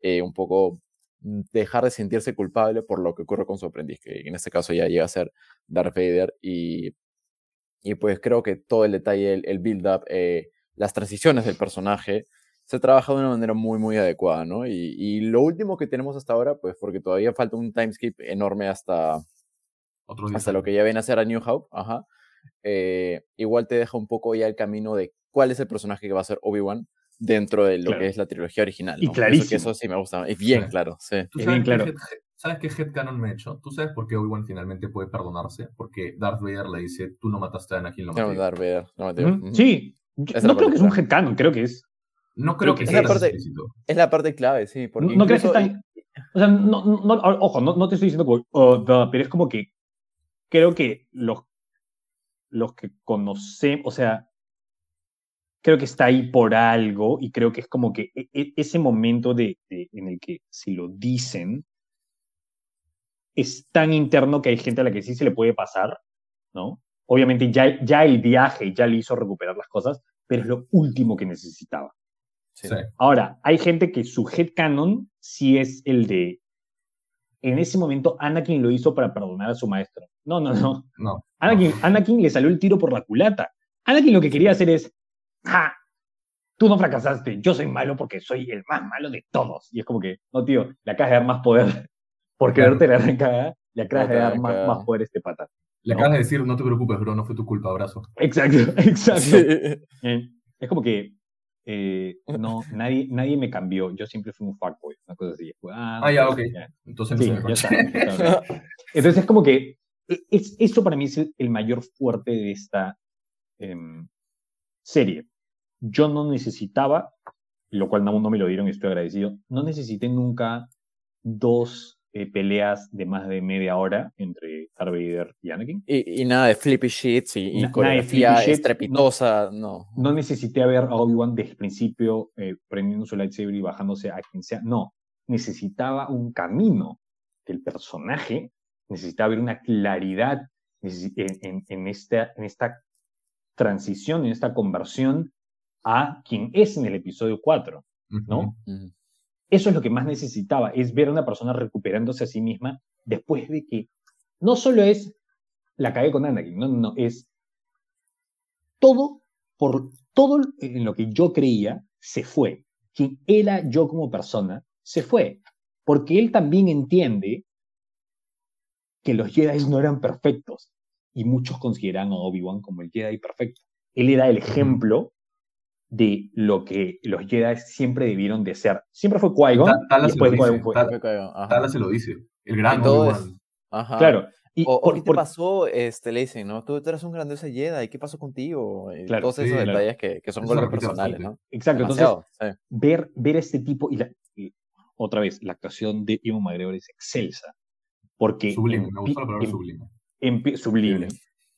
eh, un poco mm, dejar de sentirse culpable por lo que ocurre con su aprendiz, que en este caso ya llega a ser Darth Vader. Y, y pues creo que todo el detalle, el, build-up, eh, las transiciones del personaje, se trabaja de una manera muy, muy adecuada, ¿no? Y, y, lo último que tenemos hasta ahora, pues porque todavía falta un timeskip enorme hasta, Otros 10 hasta lo que ya viene a ser a New Hope, ajá, eh, igual te deja un poco ya el camino de cuál es el personaje que va a ser Obi-Wan dentro de lo Claro. que es la trilogía original. Y ¿no? Eso, que clarísimo. eso sí me gusta, es bien Sí. claro, sí. ¿Tú Es sabes bien claro. Qué head- ¿Sabes qué headcanon me he hecho? ¿Tú sabes por qué Obi-Wan finalmente puede perdonarse? Porque Darth Vader le dice, tú no mataste a Anakin, lo No, maté. yo". Darth Vader, no. Ujú. Ujú. Sí, Esa no la creo que es un parte headcanon, creo que es. No creo que que sea esa parte- explícito. Es la parte clave, sí. Porque No, no crees que está. O sea, no, no, no, ojo, no, no te estoy diciendo como, oh, pero es como que creo que los, los que conocemos, o sea, creo que está ahí por algo y creo que es como que e- e- ese momento de, de- en el que si lo dicen es tan interno que hay gente a la que sí se le puede pasar, ¿no? Obviamente ya, ya el viaje ya le hizo recuperar las cosas, pero es lo último que necesitaba. sí. Ahora, hay gente que su headcanon sí es el de. En ese momento, Anakin lo hizo para perdonar a su maestro. No, no, no. No. Anakin, Anakin le salió el tiro por la culata. Anakin lo que quería hacer es. ¡Ja! Tú no fracasaste. Yo soy malo porque soy el más malo de todos. Y es como que, no, tío, le acabas de dar más poder. Por Claro. quererte la arrancada, le acabas de dar más, más poder a este pata. Le No. acabas de decir, no te preocupes, bro, no fue tu culpa, abrazo. Exacto, exacto. Sí. Eh, es como que eh, no, nadie, nadie me cambió. Yo siempre fui un fuckboy, una cosa así. Ah, Ah, ya, ok, ya. Entonces Sí, ya está. Entonces es como que e- es, eso para mí es el, el mayor fuerte de esta em, serie. Yo no necesitaba, lo cual aún no me lo dieron y estoy agradecido, no necesité nunca dos eh, peleas de más de media hora entre Darth Vader y Anakin. Y, y nada de flippy shits y, y Na- nada de coreografía estrepitosa, no. No necesité ver a Obi-Wan desde el principio eh, prendiendo su lightsaber y bajándose a quien sea. No, necesitaba un camino del personaje, necesitaba ver una claridad en, en- en esta, en esta transición, en esta conversión a quien es en el episodio 4, ¿no? Ujú. Eso es lo que más necesitaba, es ver a una persona recuperándose a sí misma después de que no solo es la cagué con Anakin, no, no, no, es todo, por todo en lo que yo creía, se fue. Quien era yo como persona, se fue. Porque él también entiende que los Jedi no eran perfectos. Y muchos consideran a Obi-Wan como el Jedi perfecto. Él era el ejemplo de lo que los Jedi siempre debieron de ser. Siempre fue Qui-Gon. Ta- Tala se. Tala se lo dice. El gran Ajá. Claro. Y O, por- ¿qué te por- pasó? Este, le dicen, ¿no? Tú, tú eres un grandioso Jedi, ¿qué pasó contigo? Y Claro, todos sí, esos claro. detalles que, que son golpes personales, bastante. ¿no? Exacto. Entonces, Demasiado, sí. ver, ver a este tipo y, la- y otra vez, la actuación de Ivo McGregor es excelsa. Porque Sublime, me gustó la palabra em- sublime. sublime.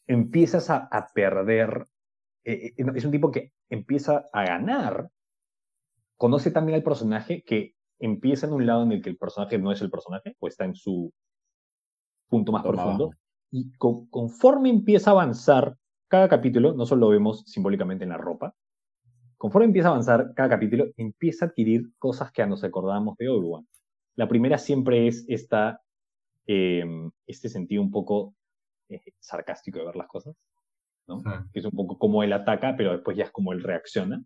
Empiezas a, a perder. Eh, eh, es un tipo que empieza a ganar. Conoce también al personaje que empieza en un lado en el que el personaje no es el personaje, o está en su punto más profundo. Y con- conforme empieza a avanzar cada capítulo, no solo lo vemos simbólicamente en la ropa, conforme empieza a avanzar cada capítulo, empieza a adquirir cosas que nos acordábamos de Obi-Wan. La primera siempre es esta, eh, este sentido un poco eh, sarcástico de ver las cosas, ¿no? Sí. Que es un poco como él ataca, pero después ya es como él reacciona,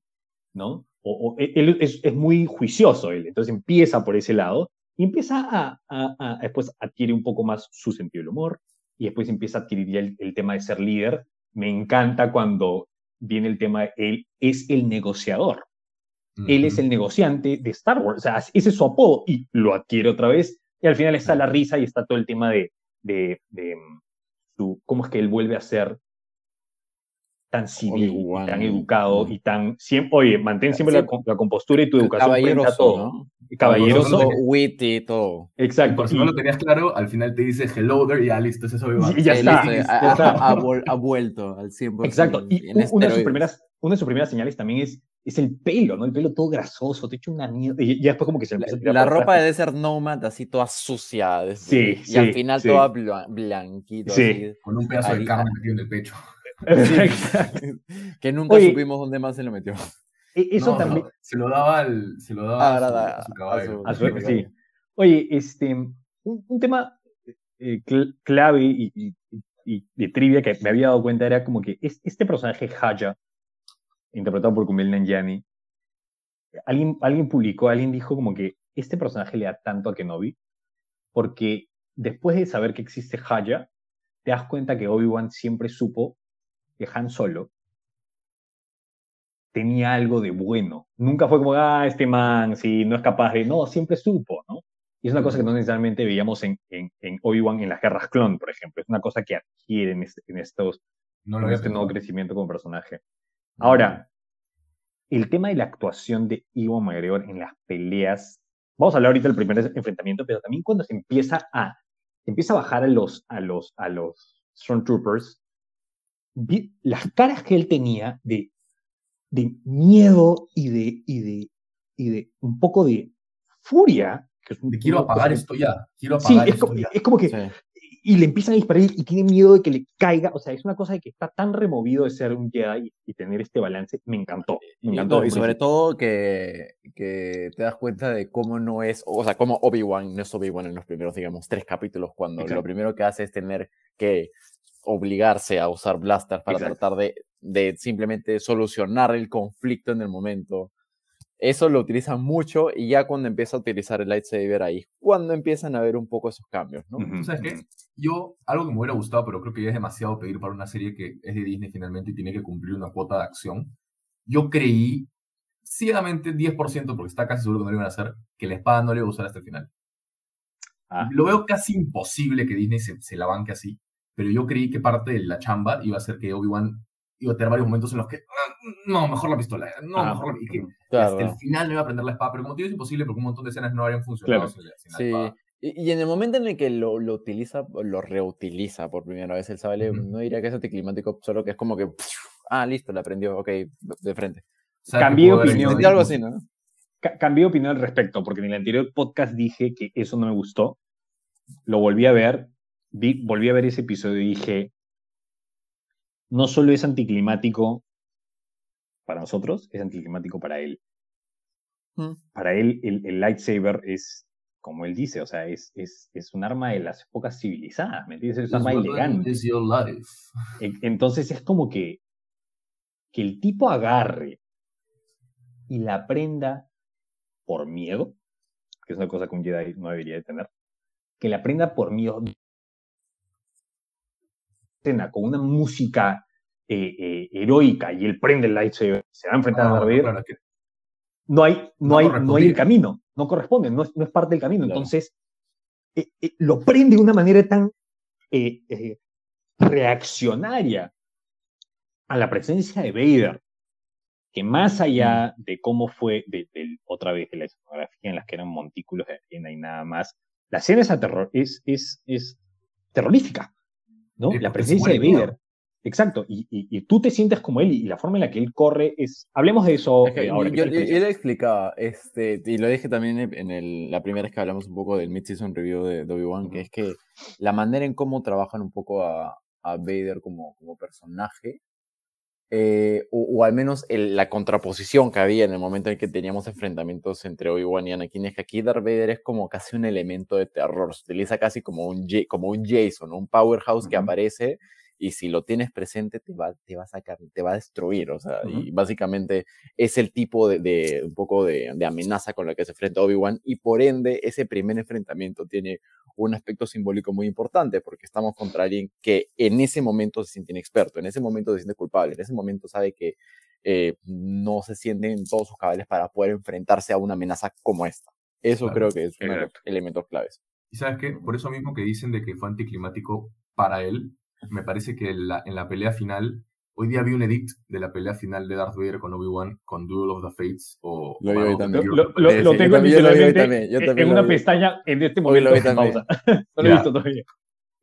¿no? O, o- él es, es muy juicioso, él, entonces empieza por ese lado y empieza a, a- a- después adquiere un poco más su sentido del humor y después empieza a adquirir ya el, el tema de ser líder. Me encanta cuando viene el tema de él es el negociador. Él es el negociante de Star Wars. O sea, ese es su apodo y lo adquiere otra vez. Y al final está la risa y está todo el tema de, de, de, mm, su, cómo es que él vuelve a ser tan civil, y tan educado y tan... Siempre, oye, mantén siempre la, compostura y tu educación Caballeroso, todo. ¿no? Caballeroso. Witty, todo. Y Exacto. por si no lo tenías claro, al final te dice hello there y ya listo, ese es Obi-Wan. Y ya Sí, está, listo, ya ha, está. ha- ha vuel- ha vuelto al 100%. Exacto. Y en u- una de, sus primeras, una de sus primeras señales también es, es el pelo, ¿no? El pelo todo grasoso, te echa una mierda. Y ya después como que se La, empieza a tirar la ropa debe ser nomad, así toda sucia. desde- Sí, y sí, al final sí. toda blan- blanquito. Sí. así. Con un pedazo de carne metido en el pecho. Que nunca Oye, supimos dónde más se lo metió. E- Eso No, también. no, se lo daba al, se lo daba Ah, a, su, verdad, a su a caballo. su- A su- sí. Oye, este, un, un tema eh, cl- clave y, y- y de trivia que me había dado cuenta era como que es- este personaje Haya, interpretado por Kumail Nanjiani, alguien, alguien publicó, alguien dijo como que este personaje le da tanto a Kenobi, porque después de saber que existe Haya, te das cuenta que Obi-Wan siempre supo que Han Solo tenía algo de bueno. Nunca fue como, ah, este man, si no es capaz de. No, siempre supo, ¿no? Y es una cosa que no necesariamente veíamos en, en, en Obi-Wan en las guerras clon, por ejemplo. Es una cosa que adquiere en, en estos, No lo había este nuevo crecimiento como personaje. Ahora, el tema de la actuación de Iwan McGregor en las peleas. Vamos a hablar ahorita del primer enfrentamiento, pero también cuando se empieza a, se empieza a bajar a los, a los, a los Stormtroopers, vi las caras que él tenía de, de miedo y de, y de, y de un poco de furia. Que es un- De quiero apagar cosa- esto ya. Quiero Sí, apagar es esto como, ya. es como que Sí. y le empiezan a disparar y tiene miedo de que le caiga. O sea, es una cosa de que está tan removido de ser un Jedi y tener este balance. Me encantó. Me Y, encantó. no, y sobre todo que, que te das cuenta de cómo no es, o sea, cómo Obi-Wan no es Obi-Wan en los primeros, digamos, tres capítulos, cuando Exacto. lo primero que hace es tener que obligarse a usar blasters para Exacto. tratar de, de simplemente solucionar el conflicto en el momento. Eso lo utilizan mucho y ya cuando empieza a utilizar el lightsaber ahí, cuando empiezan a ver un poco esos cambios, ¿no? Ujú, ¿Tú sabes qué? ujú. Yo, algo que me hubiera gustado, pero creo que ya es demasiado pedir para una serie que es de Disney finalmente y tiene que cumplir una cuota de acción. Yo creí, ciegamente 10%, porque está casi seguro que no lo iban a hacer, que la espada no le iba a usar hasta el final. Ah, Lo veo casi imposible que Disney se, se la banque así, pero yo creí que parte de la chamba iba a ser que Obi-Wan iba a tener varios momentos en los que, "Ah, no, mejor la pistola, no, ah, mejor la y que ujú. Claro, hasta el final no iba a prender la espada, pero como te digo, es imposible porque un montón de escenas no habrían funcionado Claro. sin la, sin la Sí, espada. y, y en el momento en el que lo, lo utiliza, lo reutiliza por primera vez el sable, Ujú. no diría que es anticlimático, solo que es como que, ah, listo, la aprendió, ok, de frente. ¿Sabes qué Cambié opinión. algo así, ¿no? Ca- Cambié de opinión al respecto, porque en el anterior podcast dije que eso no me gustó. Lo volví a ver, vi- volví a ver ese episodio y dije, no solo es anticlimático para nosotros, es anticlimático para él. Mm. Para él, el, el lightsaber es, como él dice, o sea, es, es, es un arma de las épocas civilizadas, ¿me entiendes? Es un arma elegante. Entonces es como que, que el tipo agarre y la aprenda por miedo, que es una cosa que un Jedi no debería de tener, que la aprenda por miedo, escena con una música eh, eh, heroica y él prende el lightsaber, se va a enfrentar a No, Darth Vader, claro, que- no hay, no No hay, no hay el camino, no corresponde, no es, no es parte del camino. Claro. Entonces, eh, lo prende de una manera tan reaccionaria a la presencia de Vader, que más allá de cómo fue, de, otra vez de la escenografía en las que eran montículos de arena y nada más, la escena es, es, es terrorífica, ¿no? Sí, la presencia de. Vader. Exacto, y, y, y tú te sientes como él y, la forma en la que él corre es... Hablemos de eso eh, ahora. yo, ¿qué tal yo- yo le explicaba, este, y lo dije también en el, la primera vez que hablamos un poco del mid-season review de, de Obi-Wan, que es que la manera en cómo trabajan un poco a, a Vader como, como personaje, eh, o, o al menos el- la contraposición que había en el momento en que teníamos enfrentamientos entre Obi-Wan y Anakin, es que aquí Darth Vader es como casi un elemento de terror, se utiliza casi como un, como un Jason, un powerhouse que Ujú. aparece y si lo tienes presente te va, te va a sacar, te va a destruir, o sea, y básicamente es el tipo de, de- un poco de, de amenaza con la que se enfrenta Obi-Wan y por ende ese primer enfrentamiento tiene un aspecto simbólico muy importante porque estamos contra alguien que en ese momento se siente inexperto, en ese momento se siente culpable, en ese momento sabe que eh, no se siente en todos sus cabales para poder enfrentarse a una amenaza como esta. Eso Claro, creo que es uno de los elementos claves. ¿Y sabes qué? Por eso mismo que dicen de que fue anticlimático para él, me parece que en la, en la pelea final, hoy día vi un edit de la pelea final de Darth Vader con Obi-Wan con Duel of the Fates o... Lo o vi también. Lo, lo- Sí, lo sí, yo tengo también- yo lo vi hoy literalmente también, yo en- también en lo una vi. pestaña en este Hoy lo momento vi pausa. No lo he visto todavía.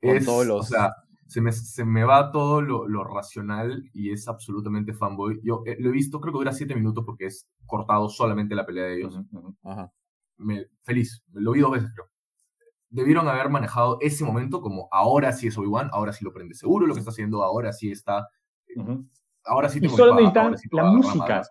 Con Es, todos O los- sea, se me, se me va todo lo, lo racional y es absolutamente fanboy. Yo eh, lo he visto, creo que dura siete minutos porque es cortado solamente la pelea de ellos. Ajá. me, feliz, lo vi dos veces creo. Debieron haber manejado ese momento como ahora sí es Obi-Wan, ahora sí lo prende seguro lo que está haciendo, ahora sí está, Ujú. ahora sí Y tengo solo necesitan la música.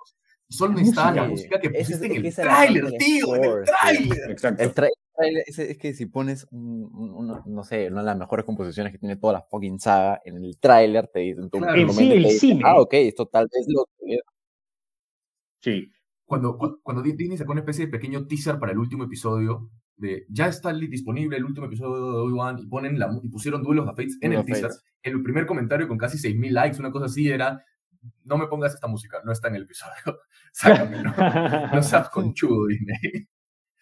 Y solo La necesitaban la música. que pusiste es en el es la tráiler, tío, en el tráiler. Exacto. El trailer es, es que si pones, un- no sé, una de las mejores composiciones que tiene toda la fucking saga, en el tráiler te dicen, tu Claro. sí, el te dice, cine. ah, ok, esto tal vez lo... Sí. Cuando, cu- cuando Di- Disney sacó una especie de pequeño teaser para el último episodio, de ya está disponible el último episodio de Obi-Wan y, ponen la, mu- y pusieron Duel of Fates en Duel el teaser. Fates. El primer comentario con casi 6.000 likes, una cosa así, era no me pongas esta música, no está en el episodio. Sácamelo. no seas conchudo, Disney.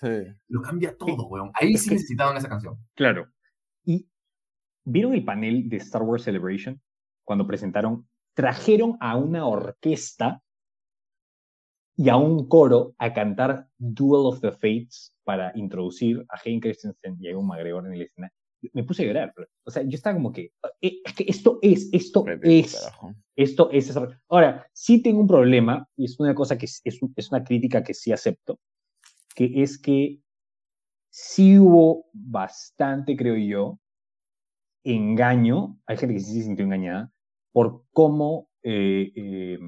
Sí. Lo cambia todo, weón. Ahí es sí que- necesitaban esa canción. Claro. Y vieron el panel de Star Wars Celebration cuando presentaron, trajeron a una orquesta y a un coro a cantar Duel of the Fates para introducir a Hayden Christensen y a Ewan McGregor en la escena. Me puse a llorar. O sea, yo estaba como que, eh, es que esto es, esto Repito, es, carajo. esto es. Ahora, sí tengo un problema, y es una cosa que es, es un- es una crítica que sí acepto, que es que sí hubo bastante, creo yo, engaño, hay gente que sí se sintió engañada, por cómo, eh, eh,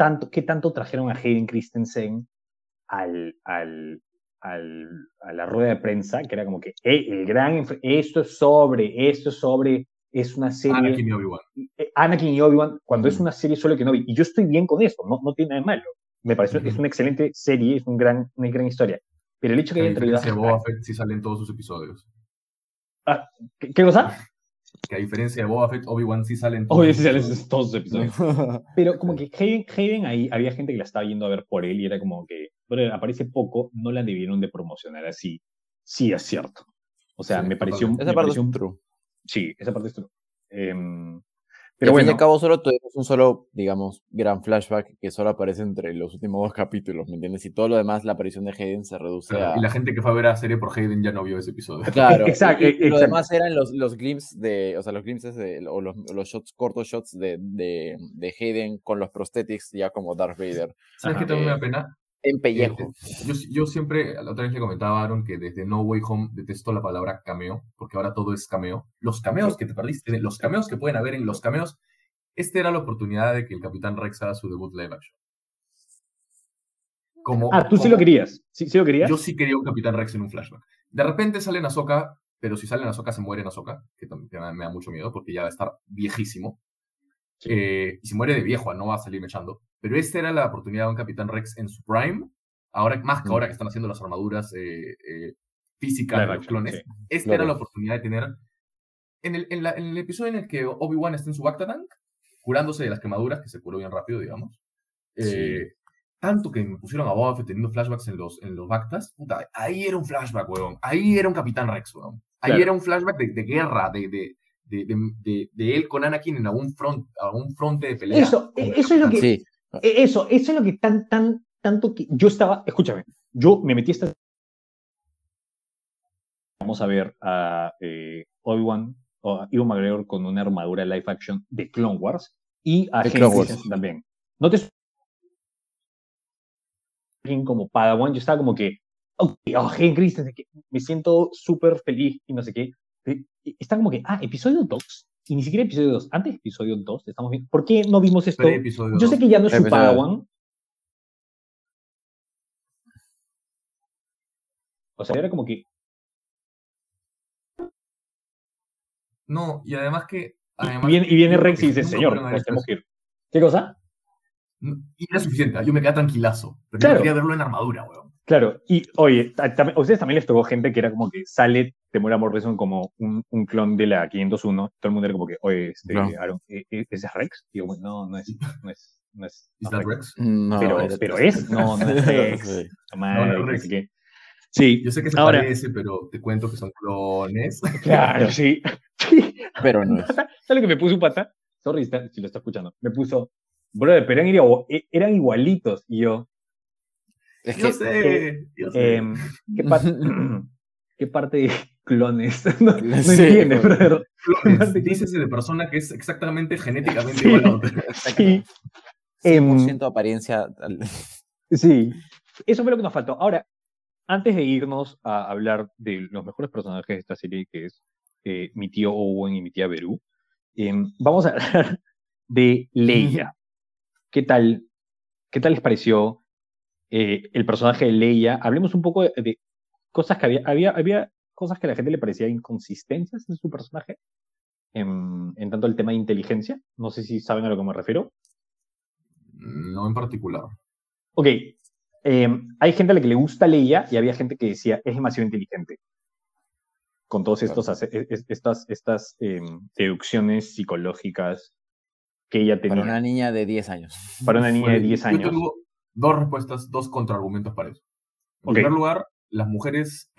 tanto, qué tanto trajeron a Hayden Christensen al, al, al, a la rueda de prensa, que era como que, "Ey, el gran, esto es sobre, esto es sobre, es una serie... Anakin y Obi-Wan. eh, Anakin y Obi-Wan cuando es una serie solo que no vi. Y yo estoy bien con eso, no, no tiene nada de malo. Me parece que es una excelente serie, es un gran, una gran historia. Pero el hecho que A hayan traído diferencia de a- Boba Fett, sí salen todos sus episodios. a- ¿qué, qué cosa? Que a diferencia de Boba Fett, Obi-Wan sí salen todos sus sí salen todos los episodios. Pero como que Hayden, Hayden ahí había gente que la estaba yendo a ver por él y era como que, bueno, aparece poco, no la debieron de promocionar así. Sí, es cierto. O sea, Sí, me pareció. Esa me parte pareció es un- true. Sí, esa parte es true. Y pero al fin y al cabo solo tuvimos un solo, digamos, gran flashback que solo aparece entre los últimos dos capítulos, ¿me entiendes? Y todo lo demás, la aparición de Hayden se reduce Claro, a... Y la gente que fue a ver la serie por Hayden ya no vio ese episodio. Claro, Exacto, y, y lo demás eran los, los glimpses de, o sea, los glimpses de, o los, los shots, cortos shots de, de, de Hayden con los prosthetics ya como Darth Vader ¿Sabes Ajá. qué también me da Eh, pena? En Eh, pellejo. yo, yo siempre, la otra vez le comentaba a Aaron que desde No Way Home detesto la palabra cameo, porque ahora todo es cameo. Los cameos que te perdiste, los cameos que pueden haber en los cameos, esta era la oportunidad de que el Capitán Rex haga su debut live action. Como, ah, tú sí lo querías. ¿Sí, sí lo querías? Yo sí quería un Capitán Rex en un flashback. De repente sale en Ahsoka, pero si sale en Ahsoka se muere en Ahsoka, que también me da mucho miedo porque ya va a estar viejísimo. Eh, y se muere de viejo, no va a salir echando. Pero esta era la oportunidad de un Capitán Rex en su prime. Ahora, más que ahora que están haciendo las armaduras eh, eh, físicas de los action, clones. sí. Esta Claro. era la oportunidad de tener. En el, en la- en el episodio en el que Obi-Wan está en su Bacta Tank, curándose de las quemaduras, que se curó bien rápido, digamos. eh, tanto que me pusieron a Boba Fett teniendo flashbacks en los, en los Bactas, puta, ahí era un flashback, weón. Ahí era un Capitán Rex, weón. Ahí Claro. era un flashback de, de guerra, de, de, de, de, de- de él con Anakin en algún, front, algún fronte de pelea. Eso, e- eso es lo que, Sí, Eso, eso es lo que tan, tan, tanto que yo estaba, escúchame, yo me metí esta... Vamos a ver a eh, Obi-Wan, o a Ewan McGregor con una armadura live action de Clone Wars y a De Wars. También. No te como Padawan, yo estaba como que, ok, oh, que me siento súper feliz y no sé qué. Está como que, ah, episodio 2, y ni siquiera episodio 2, antes de episodio 2, estamos viendo, ¿por qué no vimos esto? Yo sé que ya no es su Padawan. O sea, era como que. No, y además que. Y además viene, y viene nunca- Rex y dice: Señor, nos tenemos que ir. ¿Qué cosa? Y era suficiente, yo me quedé tranquilazo. Pero Claro. yo quería verlo en armadura, weón. Claro, y oye, a ustedes también les tocó gente que era como que sale Temura Morrison como un, un clon de la 501. Todo el mundo era como que, oye, este. Aaron, ¿e- e- ¿ese es Rex? Y yo, bueno, no, no es. No es, no es, ¿Is no Rex. Rex? no, Pero, era- pero es, no, no es Rex. Sí. Madre, No, no, que Rex. sé qué. Sí, Yo sé que se Ahora- parece, pero te cuento que son clones. claro, sí. Sí. Pero no es. ¿Sabes lo que me puso un pata? Sorry si lo está escuchando. Me puso, brother, pero eran, e- eran igualitos. Y yo, Es Yo que sé, yo sé. em, ¿qué, par- ¿qué parte de clones? no no Sí, entiendes, bueno. brother. Clones, dícese de persona que es exactamente genéticamente Sí. igual a otra. Sí, em, 100% apariencia. al- sí. Eso fue lo que nos faltó. Ahora, antes de irnos a hablar de los mejores personajes de esta serie, que es eh, mi tío Owen y mi tía Beru, em, vamos a hablar de Leia. ¿Qué tal? ¿Qué tal les pareció eh, el personaje de Leia? Hablemos un poco de, de cosas que había, había, había cosas que a la gente le parecía inconsistencias en su personaje, en, en tanto el tema de inteligencia. No sé si saben a lo que me refiero. No en particular. Ok, eh, hay gente a la que le gusta Leia y había gente que decía es demasiado inteligente. Con todas Claro. estas, estas eh, deducciones psicológicas que ella tenía Para una niña de 10 años. para una niña de Bueno, 10 Yo años. tengo dos respuestas, dos contraargumentos para eso. En primer lugar, las mujeres,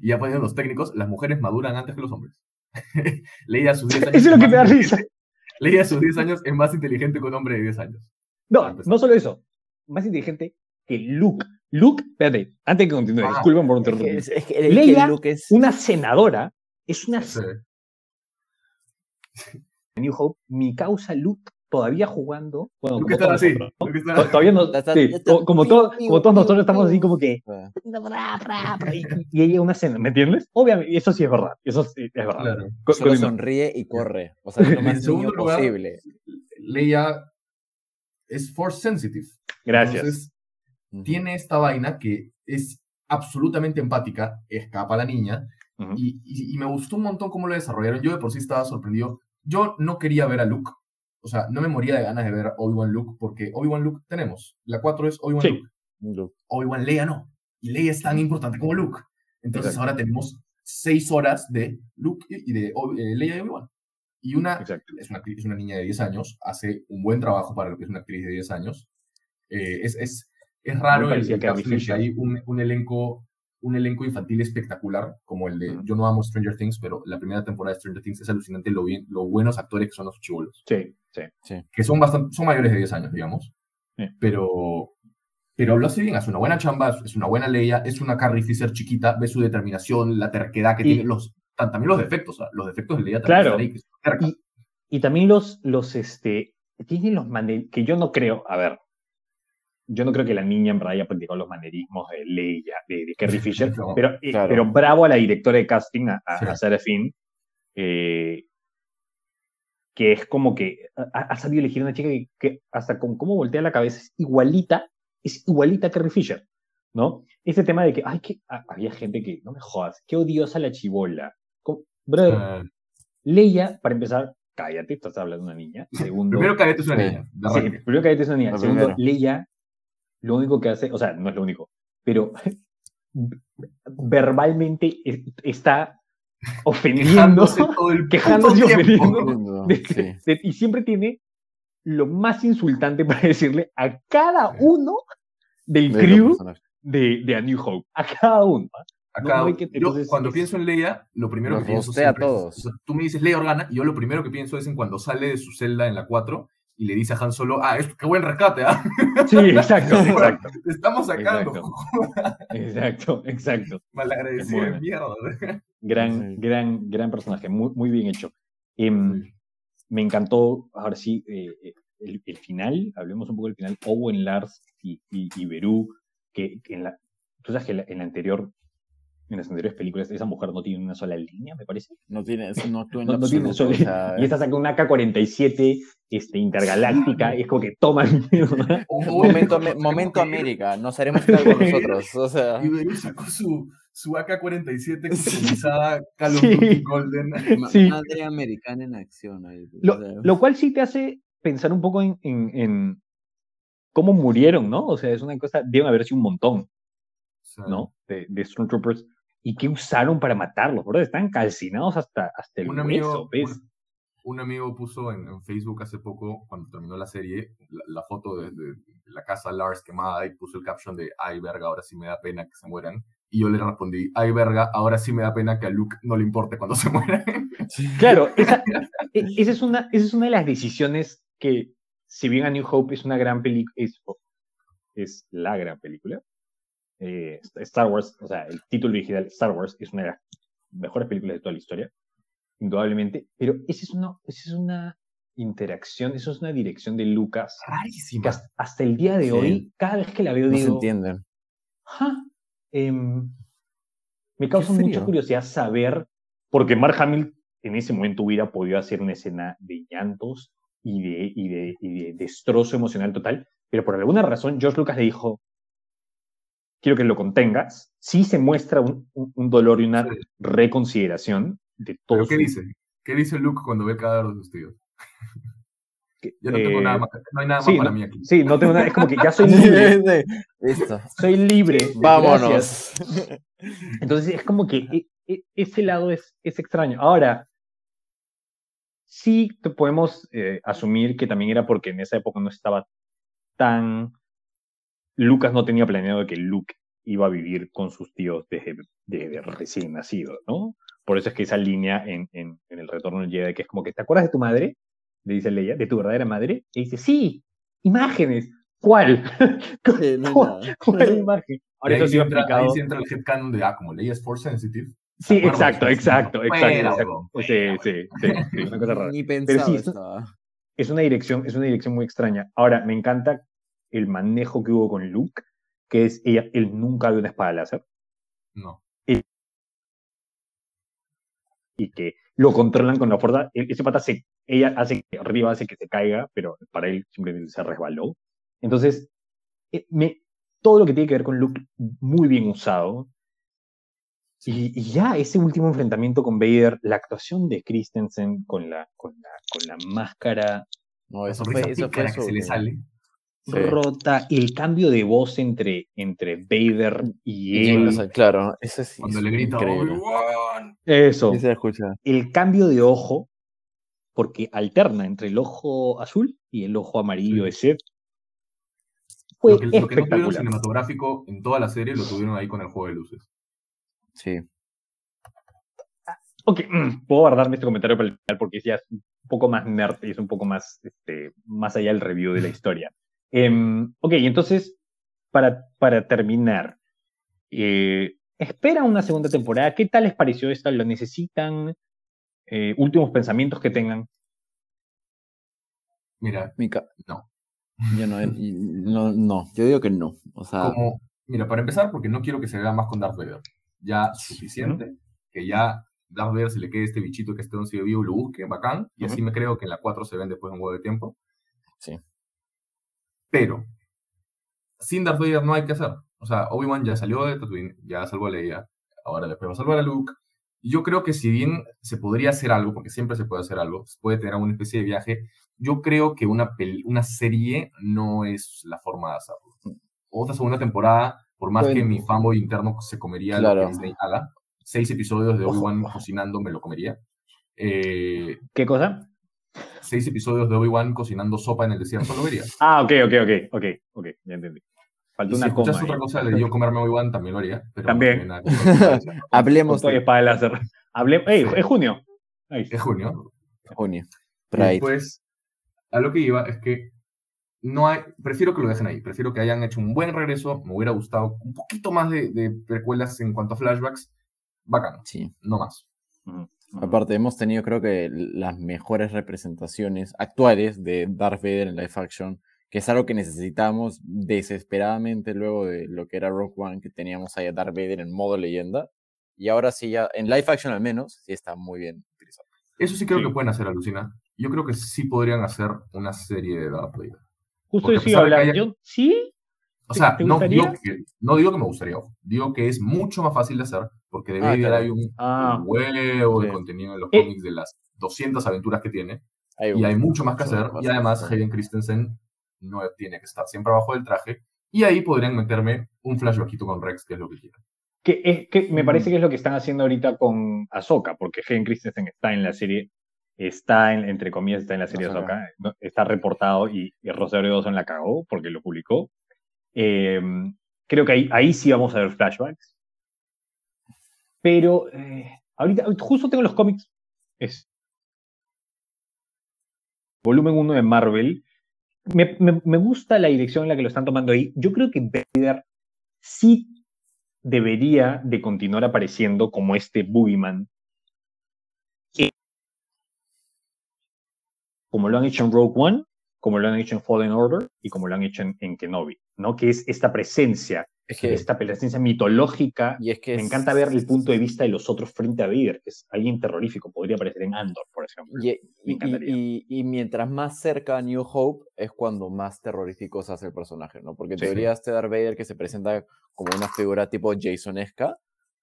y ya poniendo los técnicos, las mujeres maduran antes que los hombres. Leia a sus 10 años. Eso es lo que me da más risa. inteligente- Leia a sus 10 años es más inteligente que un hombre de 10 años. No, no solo eso. Más inteligente que Luke. Luke, espérate, antes de que continúe, Ah, disculpen por Es que, interrumpir. es, es que- es Leia, Luke es- Una senadora es una Sí. New Hope, mi causa Luke todavía jugando. Bueno, como todos así. Todavía no. Está- sí, está- co- como, piu, todo- piu, como todos nosotros estamos así como que. Y, ella una cena, ¿me entiendes? Obviamente, eso sí es verdad. Eso sí es verdad. Claro. Solo sonríe y corre. O sea, es lo más niño lugar, posible. Leia es force sensitive. Gracias. Entonces, tiene esta vaina que es absolutamente empática, escapa a la niña, y- y me gustó un montón cómo lo desarrollaron. Yo de por sí estaba sorprendido. Yo no quería ver a Luke. O sea, no me moría de ganas de ver Obi-Wan Luke, porque Obi-Wan Luke tenemos. La 4 es Obi-Wan Sí. Luke. Obi-Wan Leia no. Y Leia es tan importante como Luke. Entonces Exacto. ahora tenemos seis horas de Luke y de eh, Leia y Obi-Wan. Y una es una, es una niña de 10 años, hace un buen trabajo para lo que es una actriz de 10 años. Eh, es, es, es raro el, el que hay un, un elenco un elenco infantil espectacular, como el de, yo no amo Stranger Things, pero la primera temporada de Stranger Things es alucinante lo, bien, lo buenos actores que son los chivolos, Sí, sí. que son bastante, son mayores de 10 años, digamos, Sí. pero, pero lo hace bien, hace una buena chamba, es- una buena Leia, es una Carrie Fisher chiquita, ve su determinación, la terquedad que Y- tiene, los, también los defectos, los defectos de Leia también Claro. ahí, que. Y, y también los, los, este, tienen los que yo no creo, a ver, yo no creo que la niña en verdad haya practicado los manerismos de Leia, de, de Carrie Fisher, No, pero, eh, pero bravo a la directora de casting, a, a, Sí. a eh, que es como que ha, ha sabido elegir una chica que, que hasta con cómo voltea la cabeza es igualita, es igualita a Carrie Fisher, ¿no? Ese tema de que, ay, que ah, había gente que, no me jodas, qué odiosa la chibola. Como- Brother, Ah, Leia, para empezar, cállate, estás hablando de una niña. Segundo, primero cállate es una niña, sí, primero cállate es una niña. Lo Segundo. Leia, lo único que hace, o sea, no es lo único, pero verbalmente es- está ofendiendo Quejándose todo el quejándose y ofendiendo. de- Sí. de- y siempre tiene lo más insultante para decirle a cada Sí. uno del De los crew de, de A New Hope. A cada uno. ¿ah? Acá, No, no hay que- yo cuando es- pienso en Leia, lo primero que pienso a siempre es- todos. o sea, tú me dices Leia Organa, y yo lo primero que pienso es en cuando sale de su celda en la 4 y le dice a Han Solo, ah, esto, qué buen rescate, ¿ah? Sí, exacto, exacto, Te estamos sacando, Exacto. exacto, exacto. malagradecido Es de mierda. Gran, Sí. gran, gran personaje, muy, muy bien hecho. Em, me encantó, ahora sí, eh, eh, el, el final, hablemos un poco del final, Owen, Lars y, y, y Beru, que, que en la, tú sabes que en la, en la anterior, en las anteriores películas, esa mujer no tiene una sola línea, me parece. No tiene, no No, no tiene sola Y esta saca una AK-47 este, intergaláctica, y es como que toma el mierda. momento, momento América, nos haremos cargo nosotros. O sea, Y sacó su, su AK-47 customizada Call of Sí. Duty Golden. Sí. Madre americana en acción. ahí, o Lo, sea, lo cual sí te hace pensar un poco en, en, en cómo murieron, ¿no? O sea, es una cosa, deben haber sido un montón, ¿no? De, de Stormtroopers. ¿Y qué usaron para matarlos? Bro? Están calcinados hasta, hasta el Un hueso, amigo, ¿ves? un, un amigo puso en, en Facebook hace poco, cuando terminó la serie, la, la foto de, de- de la casa Lars quemada y puso el caption de, ay verga, ahora sí me da pena que se mueran. Y yo le respondí, ay verga, ahora sí me da pena que a Luke no le importe cuando se muera. Claro, esa, e- esa, es una, esa es una de las decisiones que, si bien A New Hope es una gran película, es, es la gran película, eh, Star Wars, o sea, el título original Star Wars es una de las mejores películas de toda la historia, indudablemente, pero esa es una, esa es una interacción, eso es una dirección de Lucas que Rarísima. hasta, hasta el día de Sí. hoy, cada vez que la veo no se digo, entienden. "Ja, em, me causa ¿Qué mucha curiosidad saber, porque Mark Hamill en ese momento hubiera podido hacer una escena de llantos y de, y de, y de destrozo emocional total, pero por alguna razón George Lucas le dijo, quiero que lo contengas, sí se muestra un, un- dolor y una reconsideración de todo ¿Pero qué dice? ¿Qué dice Luke cuando ve el cadáver de sus tíos? Yo no tengo eh, nada más, no hay nada más sí, para no- mí aquí. Sí, no tengo nada, es como que ya soy libre, Listo. soy libre. Vámonos. gracias. Entonces es como que e- e- ese lado es, es extraño. Ahora, sí podemos eh, asumir que también era porque en esa época no estaba tan... Lucas no tenía planeado que Luke iba a vivir con sus tíos desde, desde recién nacido, ¿no? Por eso es que esa línea en, en, en el retorno del Jedi, que es como que, ¿te acuerdas de tu madre? Le dice Leia, ¿de tu verdadera madre? Y dice, sí, imágenes. ¿Cuál? Sí, no ¿Cuál, cuál imagen? Ahora ahí, eso sí entra, ahí explicado. sí entra el headcanon de, ah, como Leia es force sensitive. Sí, exacto, exacto, exacto. Sí, sí, sí, sí, una cosa rara. Ni sí, estaba. es una dirección, es una dirección muy extraña. Ahora, me encanta el manejo que hubo con Luke, que es ella, él nunca vio una espada láser No. y que lo controlan con la fuerza. E- Ese pata se, ella hace que arriba hace que se caiga, pero para él simplemente se resbaló. Entonces, eh, me, todo lo que tiene que ver con Luke, muy bien usado. Y, y ya ese último enfrentamiento con Vader, la actuación de Christensen con la, con la, con la máscara No, eso fue, eso fue que se le sale. Sí. rota, el cambio de voz entre, entre Vader y él. claro, eso sí. Cuando es le grita. Eso. Sí se escucha. El cambio de ojo, porque alterna entre el ojo azul y el ojo amarillo Sí. de Seth. Fue Lo que, lo que no tuvieron cinematográfico en toda la serie lo tuvieron ahí con el juego de luces. Sí. Ok, puedo guardarme este comentario para el final porque ya es un poco más nerd y es un poco más, este, más allá del review de la historia. Em, ok, entonces, para, para terminar, eh, ¿espera una segunda temporada? ¿Qué tal les pareció esta? ¿Lo necesitan? Eh, últimos pensamientos que tengan. Mira, Mi ca- no. Yo no, no, no, yo digo que no. O sea, Como, mira, para empezar, porque no quiero que se vea más con Darth Vader. Ya suficiente, que ya Darth Vader se le quede este bichito que esté un sigue vivo y lo busque, bacán, y así me creo que en la 4 se ven después de un huevo de tiempo. Sí. Pero, sin Darth Vader no hay que hacer. O sea, Obi-Wan ya salió de Tatooine, ya salvó a Leia, ahora después va a salvar a Luke. Yo creo que si bien se podría hacer algo, porque siempre se puede hacer algo, se puede tener alguna especie de viaje, yo creo que una, una serie no es la forma de hacerlo. Otra segunda temporada, por más que Bueno. mi fanboy interno se comería lo Claro. que Disney haga, seis episodios de. Obi-Wan cocinando me lo comería. Eh, ¿Qué cosa? Seis episodios de Obi-Wan cocinando sopa en el desierto lo vería. Ah, ok, ok, ok, ok, ok, ya entendí. Falta Y si una coma. escuchas otra cosa de yo comerme Obi-Wan, también lo haría. Pero no También. Con hablemos de espada láser. Hable... ¡Ey! Sí. Es junio. Ahí. Es junio. junio. Y Pride. después, a lo que iba es que no hay, prefiero que lo dejen ahí, prefiero que hayan hecho un buen regreso, me hubiera gustado un poquito más de, de precuelas en cuanto a flashbacks, bacán, Sí. no más. Ujú, ujú. Aparte, hemos tenido, creo que, las mejores representaciones actuales de Darth Vader en live action, que es algo que necesitamos desesperadamente luego de lo que era Rock One, que teníamos ahí a Darth Vader en modo leyenda. Y ahora sí, ya, en live action al menos, sí está muy bien utilizado. Eso sí creo Sí. que pueden hacer, Alucina. Yo creo que sí podrían hacer una serie de Darth Vader. Justo eso iba pesar a de que hablar. haya- Yo, ¿sí? O ¿Te- sea, no gustaría? digo, que, no digo que me gustaría, ojo. digo que es mucho más fácil de hacer, porque de Ah, claro. hay un Ah. huevo de contenido en los Eh. cómics de las 200 aventuras que tiene, Hay y hay un- mucho más que hacer, más y además hacer. Hayden Christensen no tiene que estar siempre abajo del traje, y ahí podrían meterme un flashbackito con Rex, que es lo que quiero. Que, es, que me parece que es lo que están haciendo ahorita con Ahsoka, porque Hayden Christensen está en la serie, está en, entre comillas, está en la serie Ahsoka. Ahsoka, está reportado y, y Rosario Dawson la cagó porque lo publicó. Eh, creo que ahí, ahí sí vamos a ver flashbacks. Pero eh, ahorita, justo tengo los cómics. Volumen 1 de Marvel. Me, me- me gusta la dirección en la que lo están tomando ahí. Yo creo que Vader sí debería de continuar apareciendo como este Boogeyman. Como lo han hecho en Rogue One, como lo han hecho en Fallen Order y como lo han hecho en, en Kenobi, ¿no? Que es esta presencia, Es que, esta presencia mitológica. y es que Me es- encanta ver el punto de vista de los otros frente a Vader, que es alguien terrorífico. Podría aparecer en Andor, por ejemplo. Y, Me y- encantaría. y- y mientras más cerca a New Hope es cuando más terrorífico se hace el personaje, ¿no? Porque en Sí. teoría este Darth Vader que se presenta como una figura tipo Jasonesca,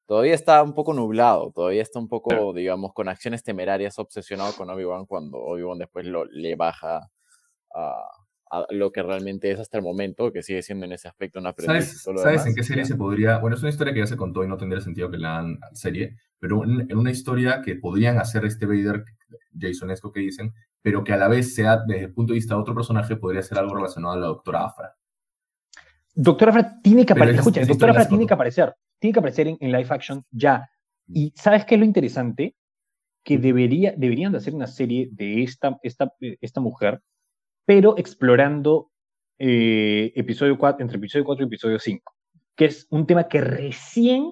todavía está un poco nublado, todavía está un poco, digamos, con acciones temerarias, obsesionado con Obi-Wan cuando Obi-Wan después lo, le baja a, a lo que realmente es hasta el momento, que sigue siendo en ese aspecto un aprendiz. ¿Sabes, todo lo ¿sabes demás, en qué serie ya. se podría? Bueno, es una historia que ya se contó y no tendría sentido que la hagan serie, pero en, en una historia que podrían hacer este Vader Jasonesco que dicen, pero que a la vez sea, desde el punto de vista de otro personaje, podría ser algo relacionado a la doctora Afra. Doctora Afra tiene que aparecer. es- Escucha, es Doctora Afra tiene que aparecer. Tiene que aparecer en, en live action ya. Y ¿sabes qué es lo interesante? Que debería, deberían de hacer una serie de esta, esta, eh, esta mujer, pero explorando eh, episodio 4, entre episodio 4 y episodio 5, que es un tema que recién,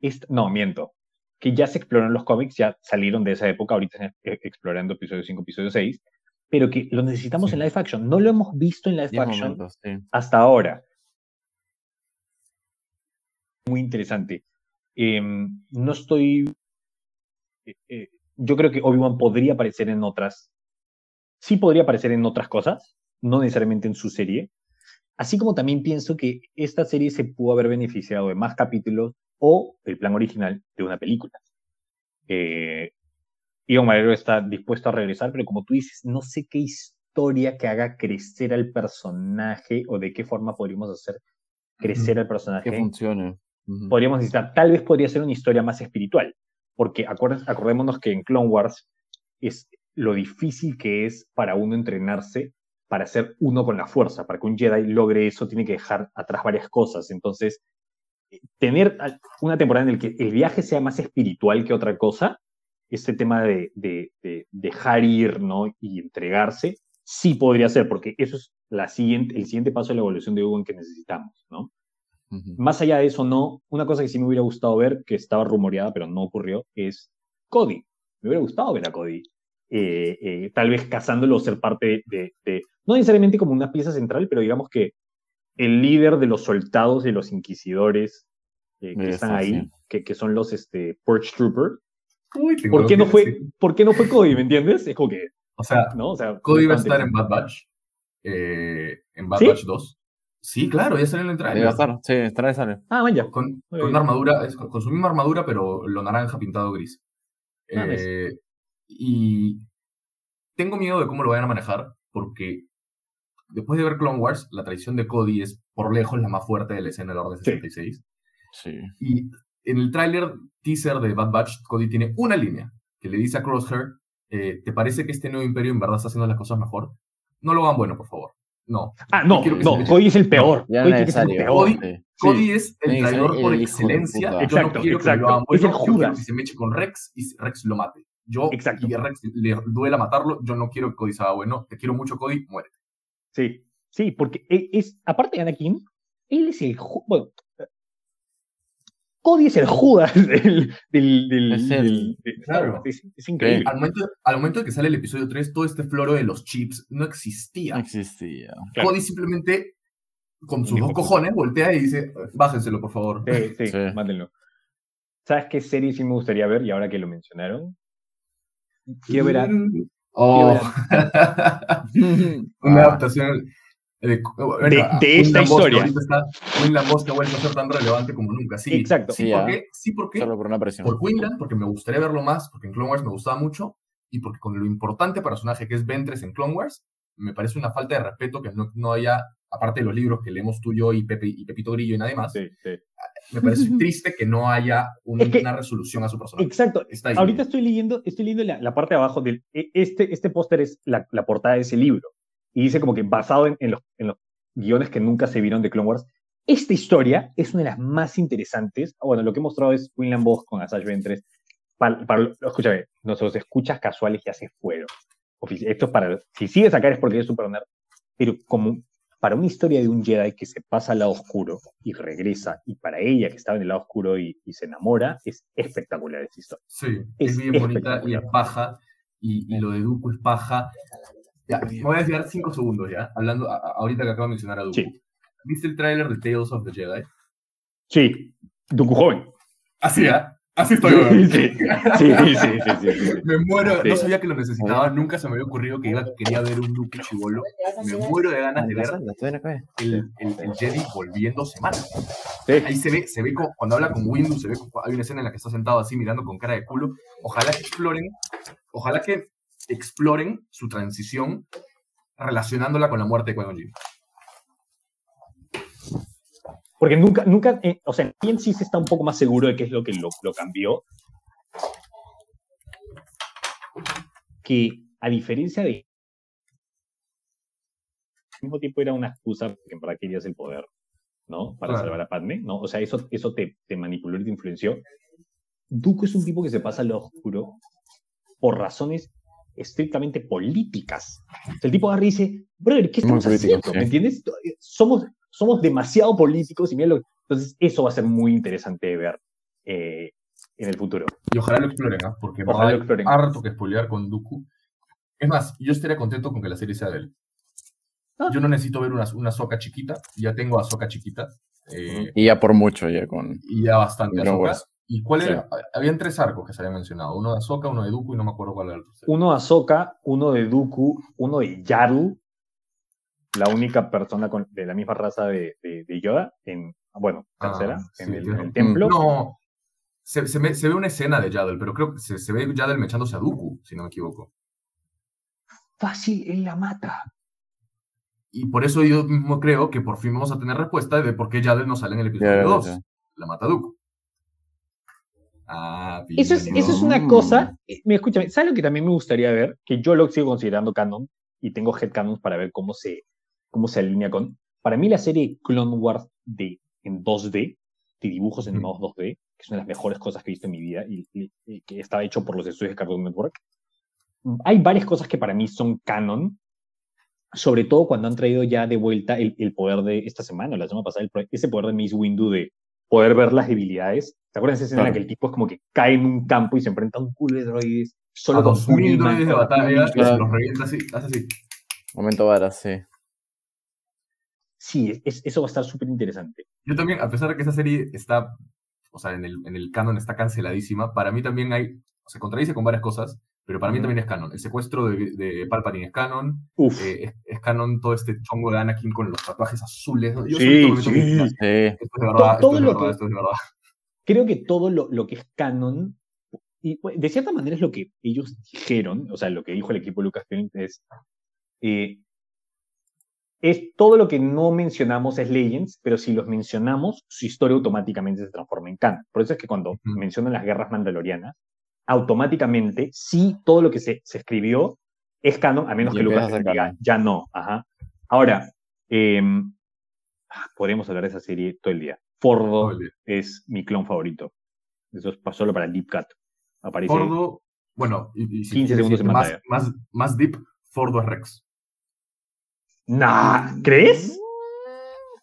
est- no, miento, que ya se exploró en los cómics, ya salieron de esa época, ahorita están eh, explorando episodio 5, episodio 6, pero que lo necesitamos Sí. en live action. No lo hemos visto en live action momentos, sí. hasta ahora. Muy interesante. Em, no estoy. eh, yo creo que Obi-Wan podría aparecer en otras. Sí podría aparecer en otras cosas, no necesariamente en su serie. Así como también pienso que esta serie se pudo haber beneficiado de más capítulos o el plan original de una película. Eh, Ion Malero está dispuesto a regresar, pero como tú dices, no sé qué historia que haga crecer al personaje o de qué forma podríamos hacer crecer al Que personaje. funcione. Ujú. Podríamos necesitar, tal vez podría ser una historia más espiritual, porque acordémonos que en Clone Wars es lo difícil que es para uno entrenarse para ser uno con la fuerza, para que un Jedi logre eso tiene que dejar atrás varias cosas. Entonces, tener al- una temporada en la que el viaje sea más espiritual que otra cosa, este tema de, de- de dejar ir ¿no? y entregarse, sí podría ser, porque eso es la siguiente, el siguiente paso de la evolución de Obi-Wan que necesitamos. ¿no? Más allá de eso, no. Una cosa que sí me hubiera gustado ver, que estaba rumoreada, pero no ocurrió, es Cody. Me hubiera gustado ver a Cody. Eh, eh, tal vez cazándolo o ser parte de, de- No necesariamente como una pieza central, pero digamos que el líder de los soldados y los inquisidores eh, que están ahí, sí. que, que son los este, Purge Trooper. Uy, ¿Por qué, no fue, decir. ¿Por qué no fue Cody? ¿Me entiendes? Es como que. O sea, ¿no? O sea, Cody va a estar en Bad Batch. eh, en Bad ¿Sí? Batch 2. Sí, claro, ya salió en Ahí trailer. va a estar. Sí, estará sale. Ah, vaya. Con, una armadura, es con, con su misma armadura, pero lo naranja pintado gris. Ah, Eh, y tengo miedo de cómo lo vayan a manejar, porque después de ver Clone Wars, la traición de Cody es por lejos la más fuerte de la escena de la Orden Sí. 66. Sí. Y en el tráiler teaser de Bad Batch, Cody tiene una línea que le dice a Crosshair, eh, ¿te parece que este nuevo imperio en verdad está haciendo las cosas mejor? No lo hagan bueno, por favor. No. Ah, no, no, Cody es el peor. Ya Cody no es el peor. Cody- Sí. Cody es el ser traidor por excelencia. Yo Exacto, no quiero que exacto. lo hagan Es bueno, el Judas. que se meche con Rex y Rex lo mate. Yo, Exacto. y Rex le duela matarlo, yo no quiero que Cody sea bueno. Te quiero mucho, Cody, muere. Sí, sí, porque e- es, aparte de Anakin, él es el, bueno, Cody es el Judas del, del, del, Es el- del- de- claro. es, es increíble. Al momento, al momento de que sale el episodio 3, todo este floro de los chips no existía. No existía. Claro. Cody simplemente, con sus dos cojones, voltea y dice, bájenselo, por favor. Sí, sí, Sí. mátenlo. ¿Sabes qué serie sí me gustaría ver? Y ahora que lo mencionaron, quiero ver a, Oh. Una Ah, adaptación de, bueno, De- esta historia. Quinlan Voss que ha vuelto a ser tan relevante como nunca. Sí, Exacto. Sí, Sí, ¿por ah. qué? Sí, ¿por qué? Solo por una presión. Por Quinlan, porque me gustaría verlo más, porque en Clone Wars me gustaba mucho, y porque con lo importante personaje que es Ventres en Clone Wars, me parece una falta de respeto que no, no haya, aparte de los libros que leemos tú, yo y, Pepe, y Pepito Grillo y nadie más, sí, sí. Me parece triste que no haya un- Es que- una resolución a su personaje. Exacto. Está. Ahorita estoy leyendo, estoy leyendo la, la parte de abajo del. e- Este, este póster es la, la portada de ese libro. Y dice como que basado en, en los, en los guiones que nunca se vieron de Clone Wars. Esta historia es una de las más interesantes. Bueno, lo que he mostrado es Quinlan Voss con Asajj Ventress. Para, para, escúchame, nuestros escuchas casuales ya se fueron. Esto es para. Si sigues acá es porque es super nerd. Pero como para una historia de un Jedi que se pasa al lado oscuro y regresa, y para ella que estaba en el lado oscuro y, y se enamora, es espectacular esta historia. Sí, Es es, bien bonita y es paja. Y, y lo de Dooku es paja. Ya, me voy a desviar cinco segundos ya, hablando a- ahorita que acabo de mencionar a Dooku. Sí. ¿Viste el tráiler de Tales of the Jedi? Sí, Dooku joven. Así, ¿ah? Así estoy, Sí, sí, sí. Me muero, no sabía que lo necesitaba, nunca se me había ocurrido que iba, quería ver un Dooku chivolo. Me muero de ganas de ver el, el, el Jedi volviéndose mal. Ahí se ve, se ve cuando habla con Windows, se ve, hay una escena en la que está sentado así mirando con cara de culo. Ojalá que exploren, ojalá que exploren su transición relacionándola con la muerte de Qui-Gon. Porque nunca, nunca, eh, o sea, en sí se está un poco más seguro de qué es lo que lo, lo cambió. Que a diferencia de. Al mismo tiempo era una excusa porque en verdad querías el poder, ¿no? Para Claro. salvar a Padme, ¿no? O sea, eso, eso te, te manipuló y te influenció. Dooku es un tipo que se pasa lado oscuro por razones estrictamente políticas. O sea, el tipo agarra y dice, brother, ¿qué estamos político, haciendo? ¿Me entiendes? Somos, somos demasiado políticos y mira lo Entonces, eso va a ser muy interesante de ver eh, en el futuro. Y ojalá lo exploren, ¿ah? Porque Ojalá exploren. hay harto que spoilear con Dooku. Es más, yo estaría contento con que la serie sea de él. Ah. Yo no necesito ver una, una soca chiquita, ya tengo a soca chiquita. eh, Y ya por mucho, ya con. y ya bastante pues, ¿Y cuál sí. era? Habían tres arcos que se habían mencionado. Uno de Ahsoka, uno de Dooku y no me acuerdo cuál era el tercero. Uno de Ahsoka, uno de Dooku, uno de Yaddle, la única persona con- de la misma raza de, de- de Yoda, en, bueno, Ah, tercera, sí, en, el, en el templo. No, se, se ve, se ve una escena de Yaddle, pero creo que se, se ve Yaddle mechándose a Dooku, si no me equivoco. Fácil, él la mata. Y por eso yo mismo creo que por fin vamos a tener respuesta de por qué Yaddle no sale en el episodio ya, 2. ya. La mata Dooku. Ah, Eso es, eso es una cosa, eh, me escúchame, ¿sabes lo que también me gustaría ver? Que yo lo sigo considerando canon y tengo headcanons para ver cómo se, cómo se alinea con. Para mí la serie Clone Wars de, en 2D, de dibujos animados 2D, que es una de las mejores cosas que he visto en mi vida y, y- y que está hecho por los estudios de Cartoon Network, hay varias cosas que para mí son canon, sobre todo cuando han traído ya de vuelta el, el poder de esta semana, o la semana pasada, el ese poder de Miss Windu de poder ver las debilidades. ¿Te acuerdas de esa escena en la Claro. que el tipo es como que cae en un campo y se enfrenta a un culo de droides solo a con 2000 Puriman, droides de batalla, y Claro. se los revienta así, hace así. Momento varas, sí. Sí, es- eso va a estar súper interesante. Yo también, a pesar de que esa serie está, o sea, en el, en el canon está canceladísima, para mí también hay, se contradice con varias cosas, pero para mí también es canon. El secuestro de, de Palpatine es canon, Uf, eh, es, es canon todo este chongo de Anakin con los tatuajes azules. Yo Sí, meto sí. Sí. Esto es de verdad, todo esto es lo verdad, que- esto es de verdad. creo que todo lo, lo que es canon, y pues, de cierta manera es lo que ellos dijeron, o sea, lo que dijo el equipo Lucasfilm es, eh, es todo lo que no mencionamos es Legends, pero si los mencionamos, su historia automáticamente se transforma en canon. Por eso es que cuando mencionan las guerras mandalorianas, automáticamente, sí, todo lo que se, se escribió es canon, a menos Y que Lucas diga, ya no. Ajá. Ahora, ah, podemos hablar de esa serie todo el día. Fordo es mi clon favorito. Eso es solo para Deep Cut. Aparece. Fordo, bueno, y, y si 15 quieres segundos en más, pantalla. más, más deep, Fordo es Rex. Nah, ¿crees?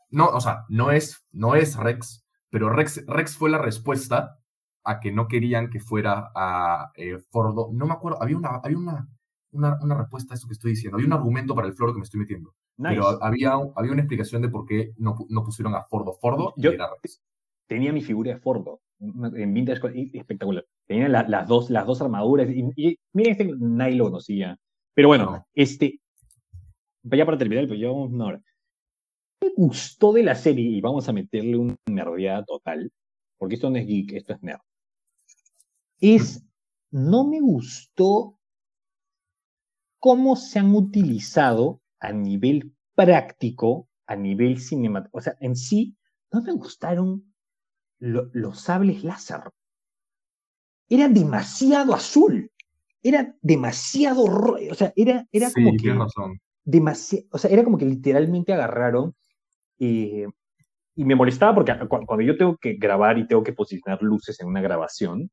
No, o sea, no es, no es Rex, pero Rex, Rex fue la respuesta a que no querían que fuera a eh, Fordo. No me acuerdo, había una, había una, una, una respuesta a eso que estoy diciendo, había un argumento para el floro que me estoy metiendo. Nice. Pero había, había una explicación de por qué no, no pusieron a Fordo Fordo y Yo- era Rex. Tenía mi figura de Fordo una- en Vintage espectacular. Tenía la- las, dos, las dos armaduras. Y, y miren, este nadie lo conocía. Pero bueno, No. este. Ya para terminar, pues llevamos una hora. Me gustó de la serie y vamos a meterle una nerdeada total. Porque esto no es geek, esto es nerd. Es. No me gustó cómo se han utilizado a nivel práctico, a nivel cinematográfico. O sea, en sí, no me gustaron lo- los sables láser. Era demasiado azul. Era demasiado. O sea, era, era sí, como que razón. Demasiado, o sea, era como que literalmente agarraron eh, y me molestaba porque cu- cuando yo tengo que grabar y tengo que posicionar luces en una grabación,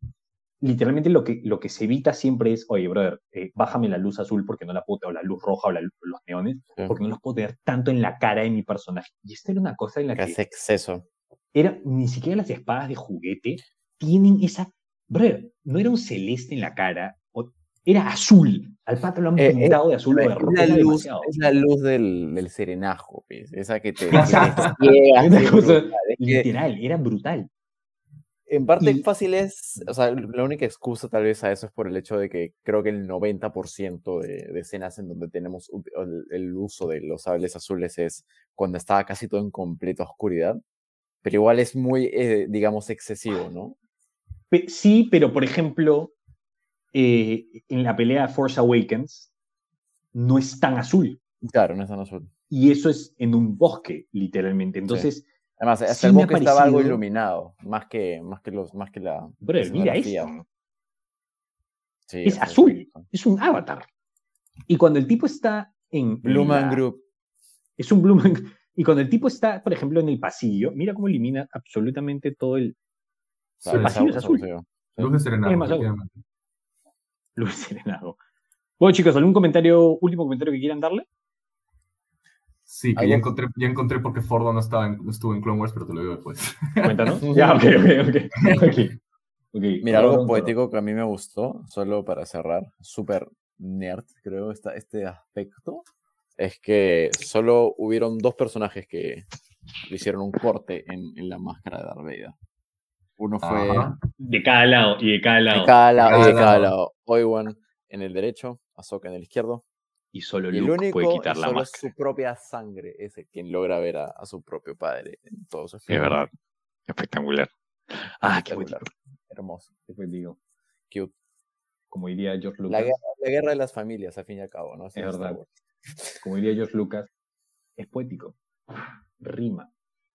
literalmente lo que, lo que se evita siempre es, oye, brother, eh, bájame la luz azul porque no la puedo, o la luz roja o la los neones, Sí. porque no los puedo tener tanto en la cara de mi personaje. Y esta era una cosa en la Que hace exceso. era, ni siquiera las espadas de juguete tienen esa, brother, no era un celeste en la cara, era azul. Al pato lo han Eh, eh, pintado de azul o de Es la luz, es la luz del, del serenajo, pues, esa que te, Literal, era brutal. en parte Y- fácil es, o sea, la única excusa tal vez a eso es por el hecho de que creo que el 90% de, de escenas en donde tenemos el, el uso de los sables azules es cuando está casi todo en completa oscuridad, pero igual es muy, eh, digamos, excesivo, ¿no? Sí, pero por ejemplo, eh, en la pelea Force Awakens no es tan azul. Claro, no es tan azul. Y eso es en un bosque, literalmente. Entonces, Además, hasta Sí el bosque estaba algo iluminado, más que, más que, los, más que la. brother, mira eso. Sí, Es azul. Es un avatar. Y cuando el tipo está en. Blue Man la- Group. Es un Blue Man- Y cuando el tipo está, por ejemplo, en el pasillo, mira cómo elimina absolutamente todo el. El pasillo es azul. Luz de serenado, Luz serenado. Bueno, chicos, ¿algún comentario, último comentario que quieran darle? Sí, que ya encontré, ya encontré por qué Fordo no, estaba en- no estuvo en Clone Wars, pero te lo digo después. Cuéntanos. ya, ok, ok, ok. ok. Ok, Mira, algo poético que a mí me gustó, solo para cerrar, súper nerd, creo, esta, este aspecto, es que solo hubieron dos personajes que le hicieron un corte en, en la máscara de Darth Vader. Uno fue Ajá. De cada lado y de cada lado. de cada lado, y de cada cada lado. Obi-Wan en el derecho, Ahsoka en el izquierdo, Y solo y el Luke único, puede quitar la solo máscara. su propia sangre es el quien logra ver a, a su propio padre en todo su Es verdad. Espectacular. Ah, qué Espectacular. bonito. Hermoso, Qué bonito. cute. Como diría George La Lucas. guerra, la guerra de las familias, al fin y al cabo, ¿no? Así Es verdad. Como diría George Lucas, es poético. Rima.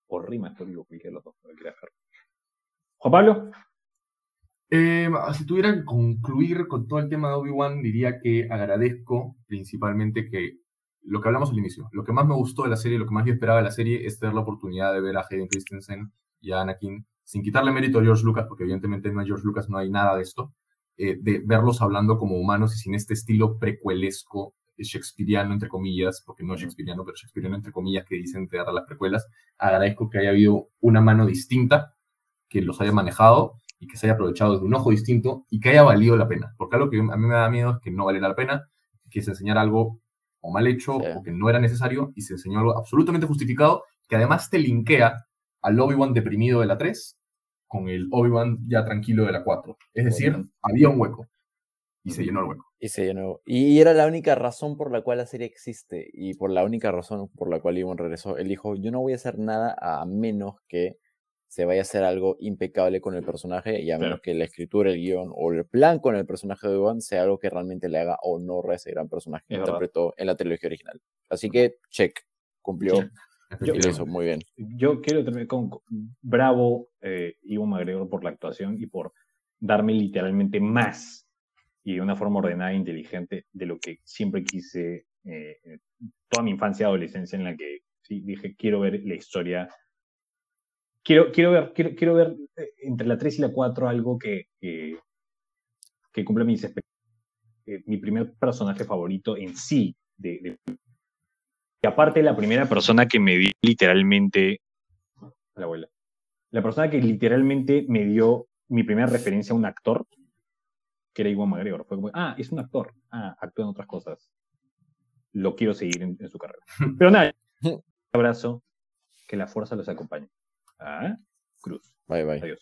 O rima, esto digo, cualquiera de los dos. lo que quiera hacer. Juan Pablo. Eh, si tuviera que concluir con todo el tema de Obi-Wan, diría que agradezco principalmente que lo que hablamos al inicio, lo que más me gustó de la serie, lo que más yo esperaba de la serie es tener la oportunidad de ver a Hayden Christensen y a Anakin, sin quitarle mérito a George Lucas, porque evidentemente no hay George Lucas, no hay nada de esto, eh, de verlos hablando como humanos y sin este estilo precuelesco, eh, shakespeariano, entre comillas, porque no es shakespeariano, pero shakespeariano, entre comillas, que dicen te las precuelas. Agradezco que haya habido una mano distinta, que los haya manejado y que se haya aprovechado desde un ojo distinto y que haya valido la pena. Porque algo que a mí me da miedo es que no valiera la pena, que se enseñara algo o mal hecho Sí. o que no era necesario y se enseñó algo absolutamente justificado que además te linkea al Obi-Wan deprimido de la 3 con el Obi-Wan ya tranquilo de la 4. Es decir, Bueno. había un hueco y se llenó el hueco. Y se llenó. Y era la única razón por la cual la serie existe y por la única razón por la cual Iwan regresó. Él dijo, yo no voy a hacer nada a menos que se vaya a hacer algo impecable con el personaje y a menos Claro. que la escritura, el guion o el plan con el personaje de Iwan sea algo que realmente le haga honor a ese gran personaje que Es verdad. interpretó en la trilogía original. Así que, check, cumplió Sí. y lo hizo muy bien. Yo quiero terminar con con- bravo eh, Iwan McGregor por la actuación y por darme literalmente más y de una forma ordenada e inteligente de lo que siempre quise eh, eh, toda mi infancia y adolescencia en la que sí, dije quiero ver la historia quiero, quiero ver quiero, quiero ver eh, entre la 3 y la 4 algo que que, que cumpla mis expectativas mi primer personaje favorito en sí de, de y aparte la primera persona que me dio literalmente la abuela la persona que literalmente me dio mi primera referencia a un actor que era Iwan McGregor. Fue como ah es un actor. Ah actúa en otras cosas. Lo quiero seguir en, en su carrera pero nada un abrazo que la fuerza los acompañe Ah, cruz. Bye, bye. Adiós.